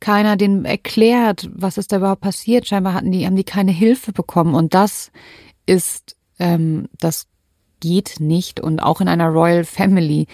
Keiner denen erklärt, was ist da überhaupt passiert. Scheinbar hatten die, haben die keine Hilfe bekommen. Und das ist, ähm, das geht nicht. Und auch in einer Royal Family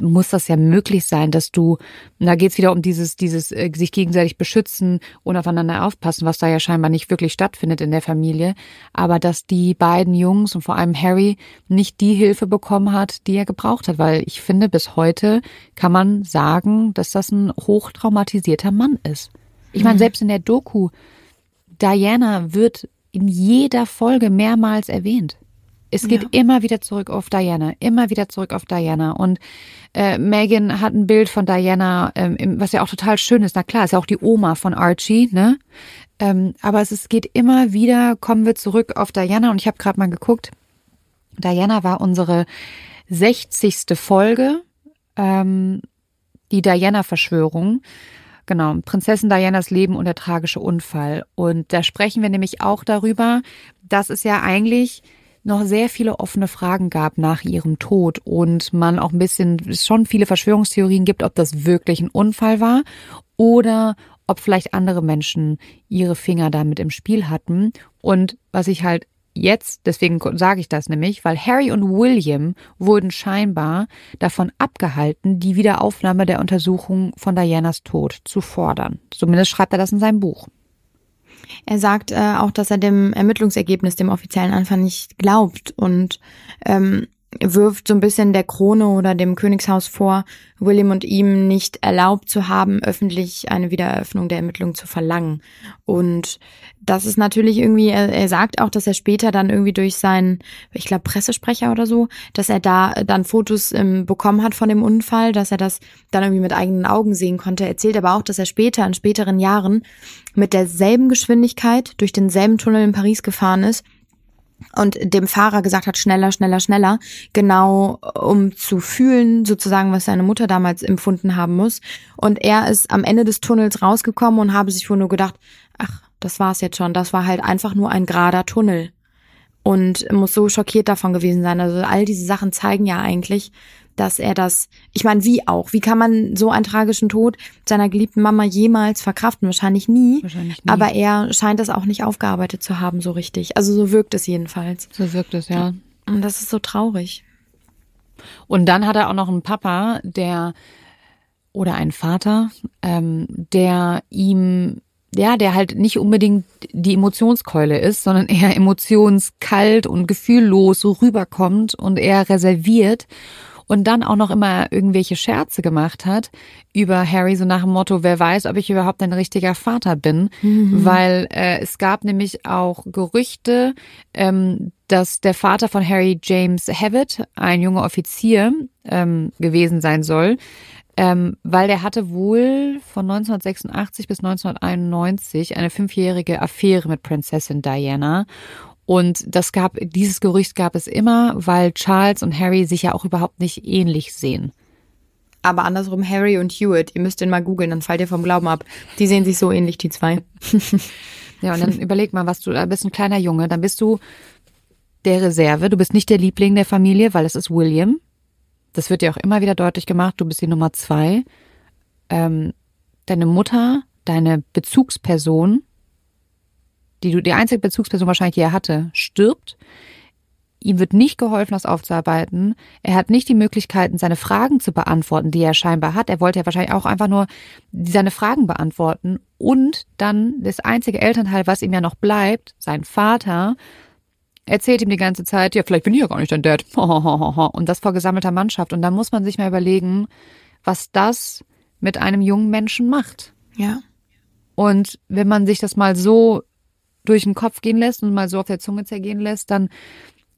muss das ja möglich sein, dass du, da geht's wieder um dieses, dieses äh, sich gegenseitig beschützen und aufeinander aufpassen, was da ja scheinbar nicht wirklich stattfindet in der Familie, aber dass die beiden Jungs und vor allem Harry nicht die Hilfe bekommen hat, die er gebraucht hat, weil ich finde, bis heute kann man sagen, dass das ein hochtraumatisierter Mann ist. Ich meine, mhm. selbst in der Doku, Diana wird in jeder Folge mehrmals erwähnt. Es geht ja. immer wieder zurück auf Diana, immer wieder zurück auf Diana. Und äh, Megan hat ein Bild von Diana, ähm, was ja auch total schön ist. Na klar, ist ja auch die Oma von Archie, ne? Ähm, aber es, es geht immer wieder, kommen wir zurück auf Diana. Und ich habe gerade mal geguckt. Diana war unsere 60. Folge, ähm, die Diana-Verschwörung. Genau, Prinzessin Dianas Leben und der tragische Unfall. Und da sprechen wir nämlich auch darüber, dass es ja eigentlich noch sehr viele offene Fragen gab nach ihrem Tod und man auch ein bisschen schon viele Verschwörungstheorien gibt, ob das wirklich ein Unfall war oder ob vielleicht andere Menschen ihre Finger damit im Spiel hatten. Und was ich halt jetzt, deswegen sage ich das nämlich, weil Harry und William wurden scheinbar davon abgehalten, die Wiederaufnahme der Untersuchung von Dianas Tod zu fordern. Zumindest schreibt er das in seinem Buch. Er sagt äh, auch, dass er dem Ermittlungsergebnis, dem offiziellen Anfang nicht glaubt. Und ähm, wirft so ein bisschen der Krone oder dem Königshaus vor, William und ihm nicht erlaubt zu haben, öffentlich eine Wiedereröffnung der Ermittlungen zu verlangen. Und das ist natürlich irgendwie, er, er sagt auch, dass er später dann irgendwie durch seinen, ich glaube, Pressesprecher oder so, dass er da dann Fotos ähm, bekommen hat von dem Unfall, dass er das dann irgendwie mit eigenen Augen sehen konnte. Er erzählt aber auch, dass er später, in späteren Jahren, mit derselben Geschwindigkeit durch denselben Tunnel in Paris gefahren ist und dem Fahrer gesagt hat, schneller, schneller, schneller, genau um zu fühlen, sozusagen, was seine Mutter damals empfunden haben muss. Und er ist am Ende des Tunnels rausgekommen und habe sich wohl nur gedacht, ach, das war's jetzt schon, das war halt einfach nur ein gerader Tunnel. Und muss so schockiert davon gewesen sein. Also all diese Sachen zeigen ja eigentlich, dass er das, ich meine, wie auch? Wie kann man so einen tragischen Tod seiner geliebten Mama jemals verkraften? Wahrscheinlich nie. Wahrscheinlich nie. Aber er scheint das auch nicht aufgearbeitet zu haben, so richtig. Also so wirkt es jedenfalls. So wirkt es, ja. Und das ist so traurig. Und dann hat er auch noch einen Papa, der oder einen Vater, ähm, der ihm ja, der halt nicht unbedingt die Emotionskeule ist, sondern eher emotionskalt und gefühllos so rüberkommt und eher reserviert und dann auch noch immer irgendwelche Scherze gemacht hat über Harry, so nach dem Motto, wer weiß, ob ich überhaupt ein richtiger Vater bin, mhm. weil äh, es gab nämlich auch Gerüchte, ähm, dass der Vater von Harry James Havitt, ein junger Offizier, ähm, gewesen sein soll, ähm, weil der hatte wohl von 1986 bis 1991 eine fünfjährige Affäre mit Prinzessin Diana und das gab, dieses Gerücht gab es immer, weil Charles und Harry sich ja auch überhaupt nicht ähnlich sehen. Aber andersrum Harry und Hewitt, ihr müsst den mal googeln, dann fallt ihr vom Glauben ab. Die sehen sich so ähnlich, die zwei. ja, und dann überleg mal, was du, da bist ein kleiner Junge, dann bist du der Reserve, du bist nicht der Liebling der Familie, weil es ist William. Das wird dir auch immer wieder deutlich gemacht, du bist die Nummer zwei. Ähm, deine Mutter, deine Bezugsperson die du die einzige Bezugsperson wahrscheinlich, die er hatte, stirbt. Ihm wird nicht geholfen, das aufzuarbeiten. Er hat nicht die Möglichkeiten, seine Fragen zu beantworten, die er scheinbar hat. Er wollte ja wahrscheinlich auch einfach nur seine Fragen beantworten. Und dann das einzige Elternteil, was ihm ja noch bleibt, sein Vater, erzählt ihm die ganze Zeit, ja, vielleicht bin ich ja gar nicht dein Dad. Und das vor gesammelter Mannschaft. Und da muss man sich mal überlegen, was das mit einem jungen Menschen macht. Ja. Und wenn man sich das mal so durch den Kopf gehen lässt und mal so auf der Zunge zergehen lässt, dann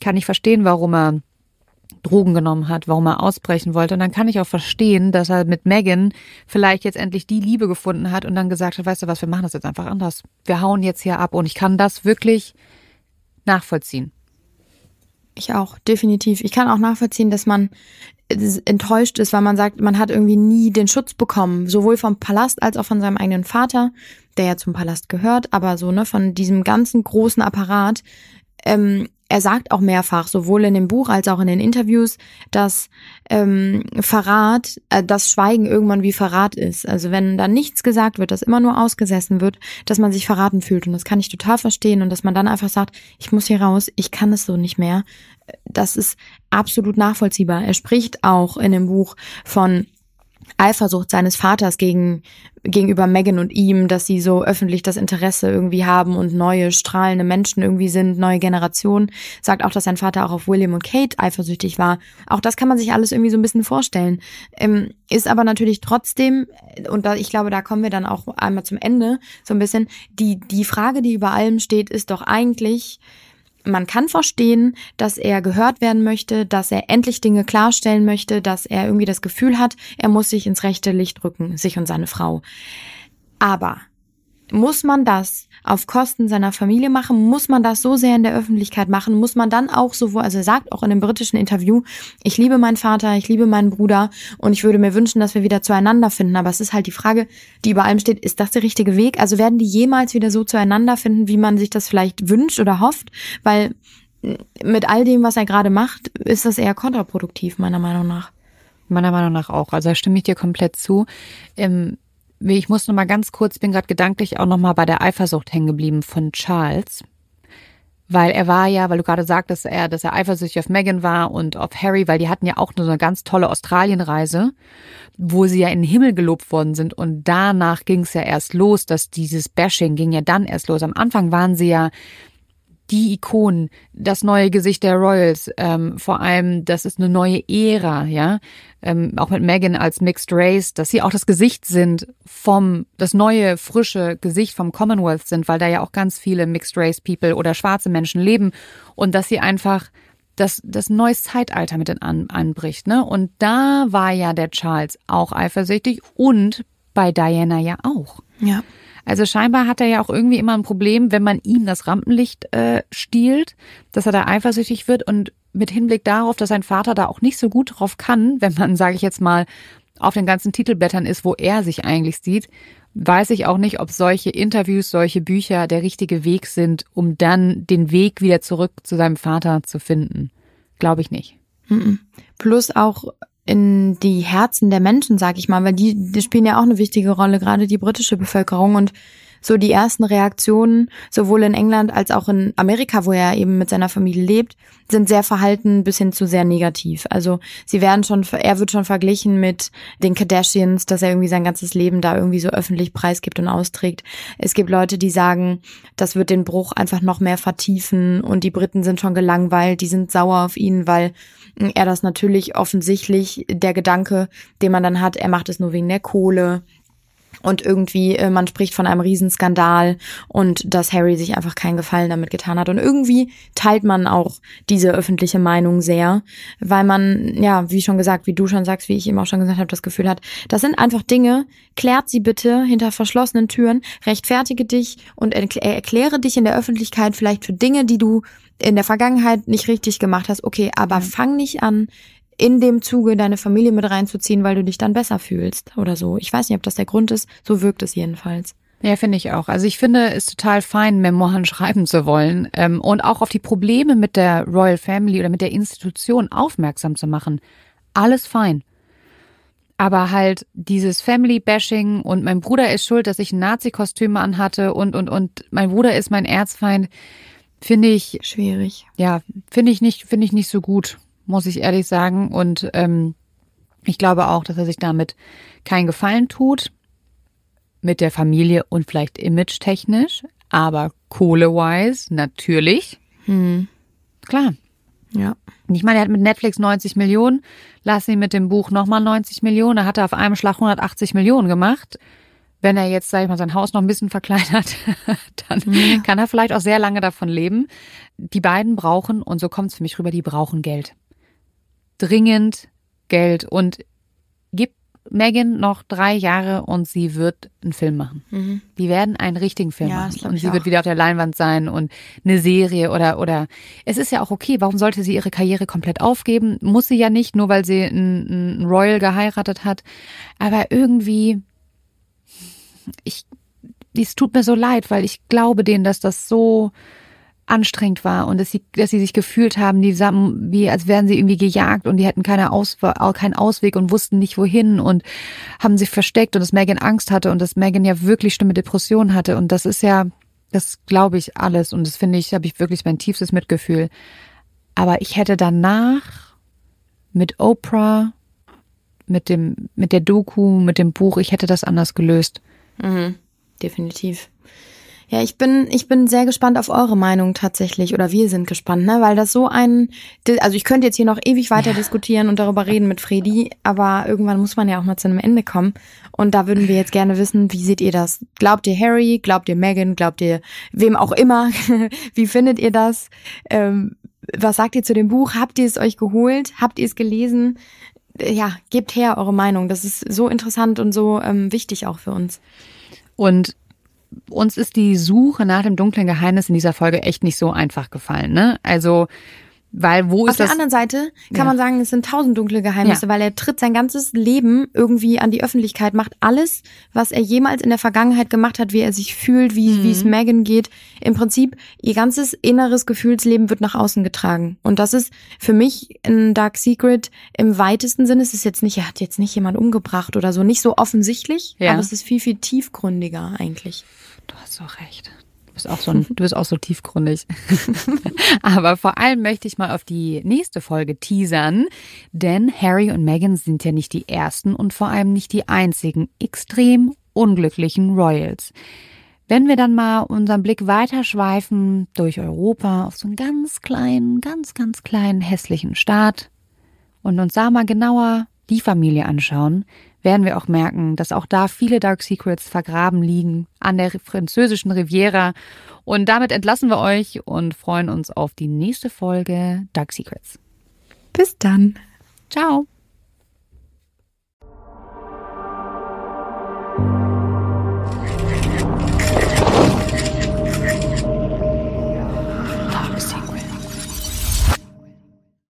kann ich verstehen, warum er Drogen genommen hat, warum er ausbrechen wollte. Und dann kann ich auch verstehen, dass er mit Megan vielleicht jetzt endlich die Liebe gefunden hat und dann gesagt hat, weißt du was, wir machen das jetzt einfach anders. Wir hauen jetzt hier ab und ich kann das wirklich nachvollziehen. Ich auch, definitiv. Ich kann auch nachvollziehen, dass man enttäuscht ist, weil man sagt, man hat irgendwie nie den Schutz bekommen, sowohl vom Palast als auch von seinem eigenen Vater, der ja zum Palast gehört, aber so, ne, von diesem ganzen großen Apparat. Ähm, er sagt auch mehrfach, sowohl in dem Buch als auch in den Interviews, dass ähm, Verrat, äh, das Schweigen irgendwann wie Verrat ist. Also wenn da nichts gesagt wird, dass immer nur ausgesessen wird, dass man sich verraten fühlt. Und das kann ich total verstehen. Und dass man dann einfach sagt, ich muss hier raus, ich kann es so nicht mehr. Das ist absolut nachvollziehbar. Er spricht auch in dem Buch von Eifersucht seines Vaters gegen, gegenüber Megan und ihm, dass sie so öffentlich das Interesse irgendwie haben und neue strahlende Menschen irgendwie sind, neue Generationen. Sagt auch, dass sein Vater auch auf William und Kate eifersüchtig war. Auch das kann man sich alles irgendwie so ein bisschen vorstellen. Ähm, ist aber natürlich trotzdem, und da, ich glaube, da kommen wir dann auch einmal zum Ende, so ein bisschen, die, die Frage, die über allem steht, ist doch eigentlich, man kann verstehen, dass er gehört werden möchte, dass er endlich Dinge klarstellen möchte, dass er irgendwie das Gefühl hat, er muss sich ins rechte Licht rücken, sich und seine Frau. Aber muss man das auf Kosten seiner Familie machen? Muss man das so sehr in der Öffentlichkeit machen? Muss man dann auch so, also er sagt auch in dem britischen Interview, ich liebe meinen Vater, ich liebe meinen Bruder und ich würde mir wünschen, dass wir wieder zueinander finden. Aber es ist halt die Frage, die über allem steht, ist das der richtige Weg? Also werden die jemals wieder so zueinander finden, wie man sich das vielleicht wünscht oder hofft? Weil mit all dem, was er gerade macht, ist das eher kontraproduktiv, meiner Meinung nach. Meiner Meinung nach auch. Also da stimme ich dir komplett zu. Ähm, ich muss noch mal ganz kurz, bin gerade gedanklich auch noch mal bei der Eifersucht hängen geblieben von Charles. Weil er war ja, weil du gerade sagtest, er, dass er eifersüchtig auf Megan war und auf Harry, weil die hatten ja auch nur so eine ganz tolle Australienreise, wo sie ja in den Himmel gelobt worden sind. Und danach ging es ja erst los, dass dieses Bashing ging ja dann erst los. Am Anfang waren sie ja die Ikonen, das neue Gesicht der Royals, ähm, vor allem, das ist eine neue Ära, ja, ähm, auch mit Megan als Mixed Race, dass sie auch das Gesicht sind vom, das neue, frische Gesicht vom Commonwealth sind, weil da ja auch ganz viele Mixed Race People oder schwarze Menschen leben und dass sie einfach das, das neues Zeitalter mit an, anbricht, ne? Und da war ja der Charles auch eifersüchtig und bei Diana ja auch. Ja. Also scheinbar hat er ja auch irgendwie immer ein Problem, wenn man ihm das Rampenlicht äh, stiehlt, dass er da eifersüchtig wird und mit Hinblick darauf, dass sein Vater da auch nicht so gut drauf kann, wenn man, sage ich jetzt mal, auf den ganzen Titelblättern ist, wo er sich eigentlich sieht, weiß ich auch nicht, ob solche Interviews, solche Bücher der richtige Weg sind, um dann den Weg wieder zurück zu seinem Vater zu finden. Glaube ich nicht. Plus auch in die Herzen der Menschen, sag ich mal, weil die, die spielen ja auch eine wichtige Rolle, gerade die britische Bevölkerung und so die ersten Reaktionen, sowohl in England als auch in Amerika, wo er eben mit seiner Familie lebt, sind sehr verhalten bis hin zu sehr negativ. Also sie werden schon, er wird schon verglichen mit den Kardashians, dass er irgendwie sein ganzes Leben da irgendwie so öffentlich preisgibt und austrägt. Es gibt Leute, die sagen, das wird den Bruch einfach noch mehr vertiefen und die Briten sind schon gelangweilt, die sind sauer auf ihn, weil er das natürlich offensichtlich der Gedanke, den man dann hat, er macht es nur wegen der Kohle, und irgendwie äh, man spricht von einem Riesenskandal und dass Harry sich einfach keinen Gefallen damit getan hat und irgendwie teilt man auch diese öffentliche Meinung sehr, weil man ja, wie schon gesagt, wie du schon sagst, wie ich eben auch schon gesagt habe, das Gefühl hat, das sind einfach Dinge, klärt sie bitte hinter verschlossenen Türen, rechtfertige dich und erkläre dich in der Öffentlichkeit vielleicht für Dinge, die du in der Vergangenheit nicht richtig gemacht hast. Okay, aber fang nicht an, in dem Zuge deine Familie mit reinzuziehen, weil du dich dann besser fühlst oder so. Ich weiß nicht, ob das der Grund ist. So wirkt es jedenfalls. Ja, finde ich auch. Also ich finde es total fein, Memoiren schreiben zu wollen ähm, und auch auf die Probleme mit der Royal Family oder mit der Institution aufmerksam zu machen. Alles fein. Aber halt dieses Family-Bashing und mein Bruder ist schuld, dass ich ein Nazi-Kostüm anhatte und, und, und mein Bruder ist mein Erzfeind, finde ich. Schwierig. Ja, finde ich nicht, finde ich nicht so gut muss ich ehrlich sagen. Und ähm, ich glaube auch, dass er sich damit keinen Gefallen tut. Mit der Familie und vielleicht image-technisch, aber kohle-wise natürlich. Hm. Klar. Ja. Ich meine, er hat mit Netflix 90 Millionen, lass ihn mit dem Buch nochmal 90 Millionen, er hat auf einem Schlag 180 Millionen gemacht. Wenn er jetzt, sag ich mal, sein Haus noch ein bisschen verkleinert, dann ja. kann er vielleicht auch sehr lange davon leben. Die beiden brauchen, und so kommt es für mich rüber, die brauchen Geld dringend Geld und gibt Megan noch drei Jahre und sie wird einen Film machen. Mhm. Die werden einen richtigen Film ja, machen. Und sie auch. wird wieder auf der Leinwand sein und eine Serie oder, oder, es ist ja auch okay. Warum sollte sie ihre Karriere komplett aufgeben? Muss sie ja nicht, nur weil sie einen, einen Royal geheiratet hat. Aber irgendwie, ich, es tut mir so leid, weil ich glaube denen, dass das so, anstrengend war und dass sie, dass sie sich gefühlt haben, die wie als wären sie irgendwie gejagt und die hätten keine Aus, keinen Ausweg und wussten nicht wohin und haben sich versteckt und dass Megan Angst hatte und dass Megan ja wirklich schlimme Depressionen hatte und das ist ja, das glaube ich alles und das finde ich, habe ich wirklich mein tiefstes Mitgefühl. Aber ich hätte danach mit Oprah, mit dem, mit der Doku, mit dem Buch, ich hätte das anders gelöst. Mhm, definitiv. Ja, ich bin, ich bin sehr gespannt auf eure Meinung tatsächlich, oder wir sind gespannt, ne, weil das so ein, also ich könnte jetzt hier noch ewig weiter ja. diskutieren und darüber reden mit Fredi, aber irgendwann muss man ja auch mal zu einem Ende kommen. Und da würden wir jetzt gerne wissen, wie seht ihr das? Glaubt ihr Harry? Glaubt ihr Megan? Glaubt ihr wem auch immer? wie findet ihr das? Ähm, was sagt ihr zu dem Buch? Habt ihr es euch geholt? Habt ihr es gelesen? Ja, gebt her eure Meinung. Das ist so interessant und so ähm, wichtig auch für uns. Und uns ist die Suche nach dem dunklen Geheimnis in dieser Folge echt nicht so einfach gefallen. Ne? Also weil wo Auf ist das? Auf der anderen Seite kann ja. man sagen, es sind tausend dunkle Geheimnisse, ja. weil er tritt sein ganzes Leben irgendwie an die Öffentlichkeit, macht alles, was er jemals in der Vergangenheit gemacht hat, wie er sich fühlt, wie, mhm. wie es Megan geht. Im Prinzip, ihr ganzes inneres Gefühlsleben wird nach außen getragen. Und das ist für mich ein Dark Secret im weitesten Sinne. Es ist jetzt nicht, er hat jetzt nicht jemand umgebracht oder so, nicht so offensichtlich, ja. aber es ist viel, viel tiefgründiger eigentlich. Du hast doch recht. Du bist auch so, du bist auch so tiefgründig. Aber vor allem möchte ich mal auf die nächste Folge teasern, denn Harry und Meghan sind ja nicht die ersten und vor allem nicht die einzigen extrem unglücklichen Royals. Wenn wir dann mal unseren Blick weiterschweifen durch Europa auf so einen ganz kleinen, ganz, ganz kleinen hässlichen Staat und uns da mal genauer die Familie anschauen, werden wir auch merken, dass auch da viele Dark Secrets vergraben liegen an der französischen Riviera. Und damit entlassen wir euch und freuen uns auf die nächste Folge Dark Secrets. Bis dann. Ciao.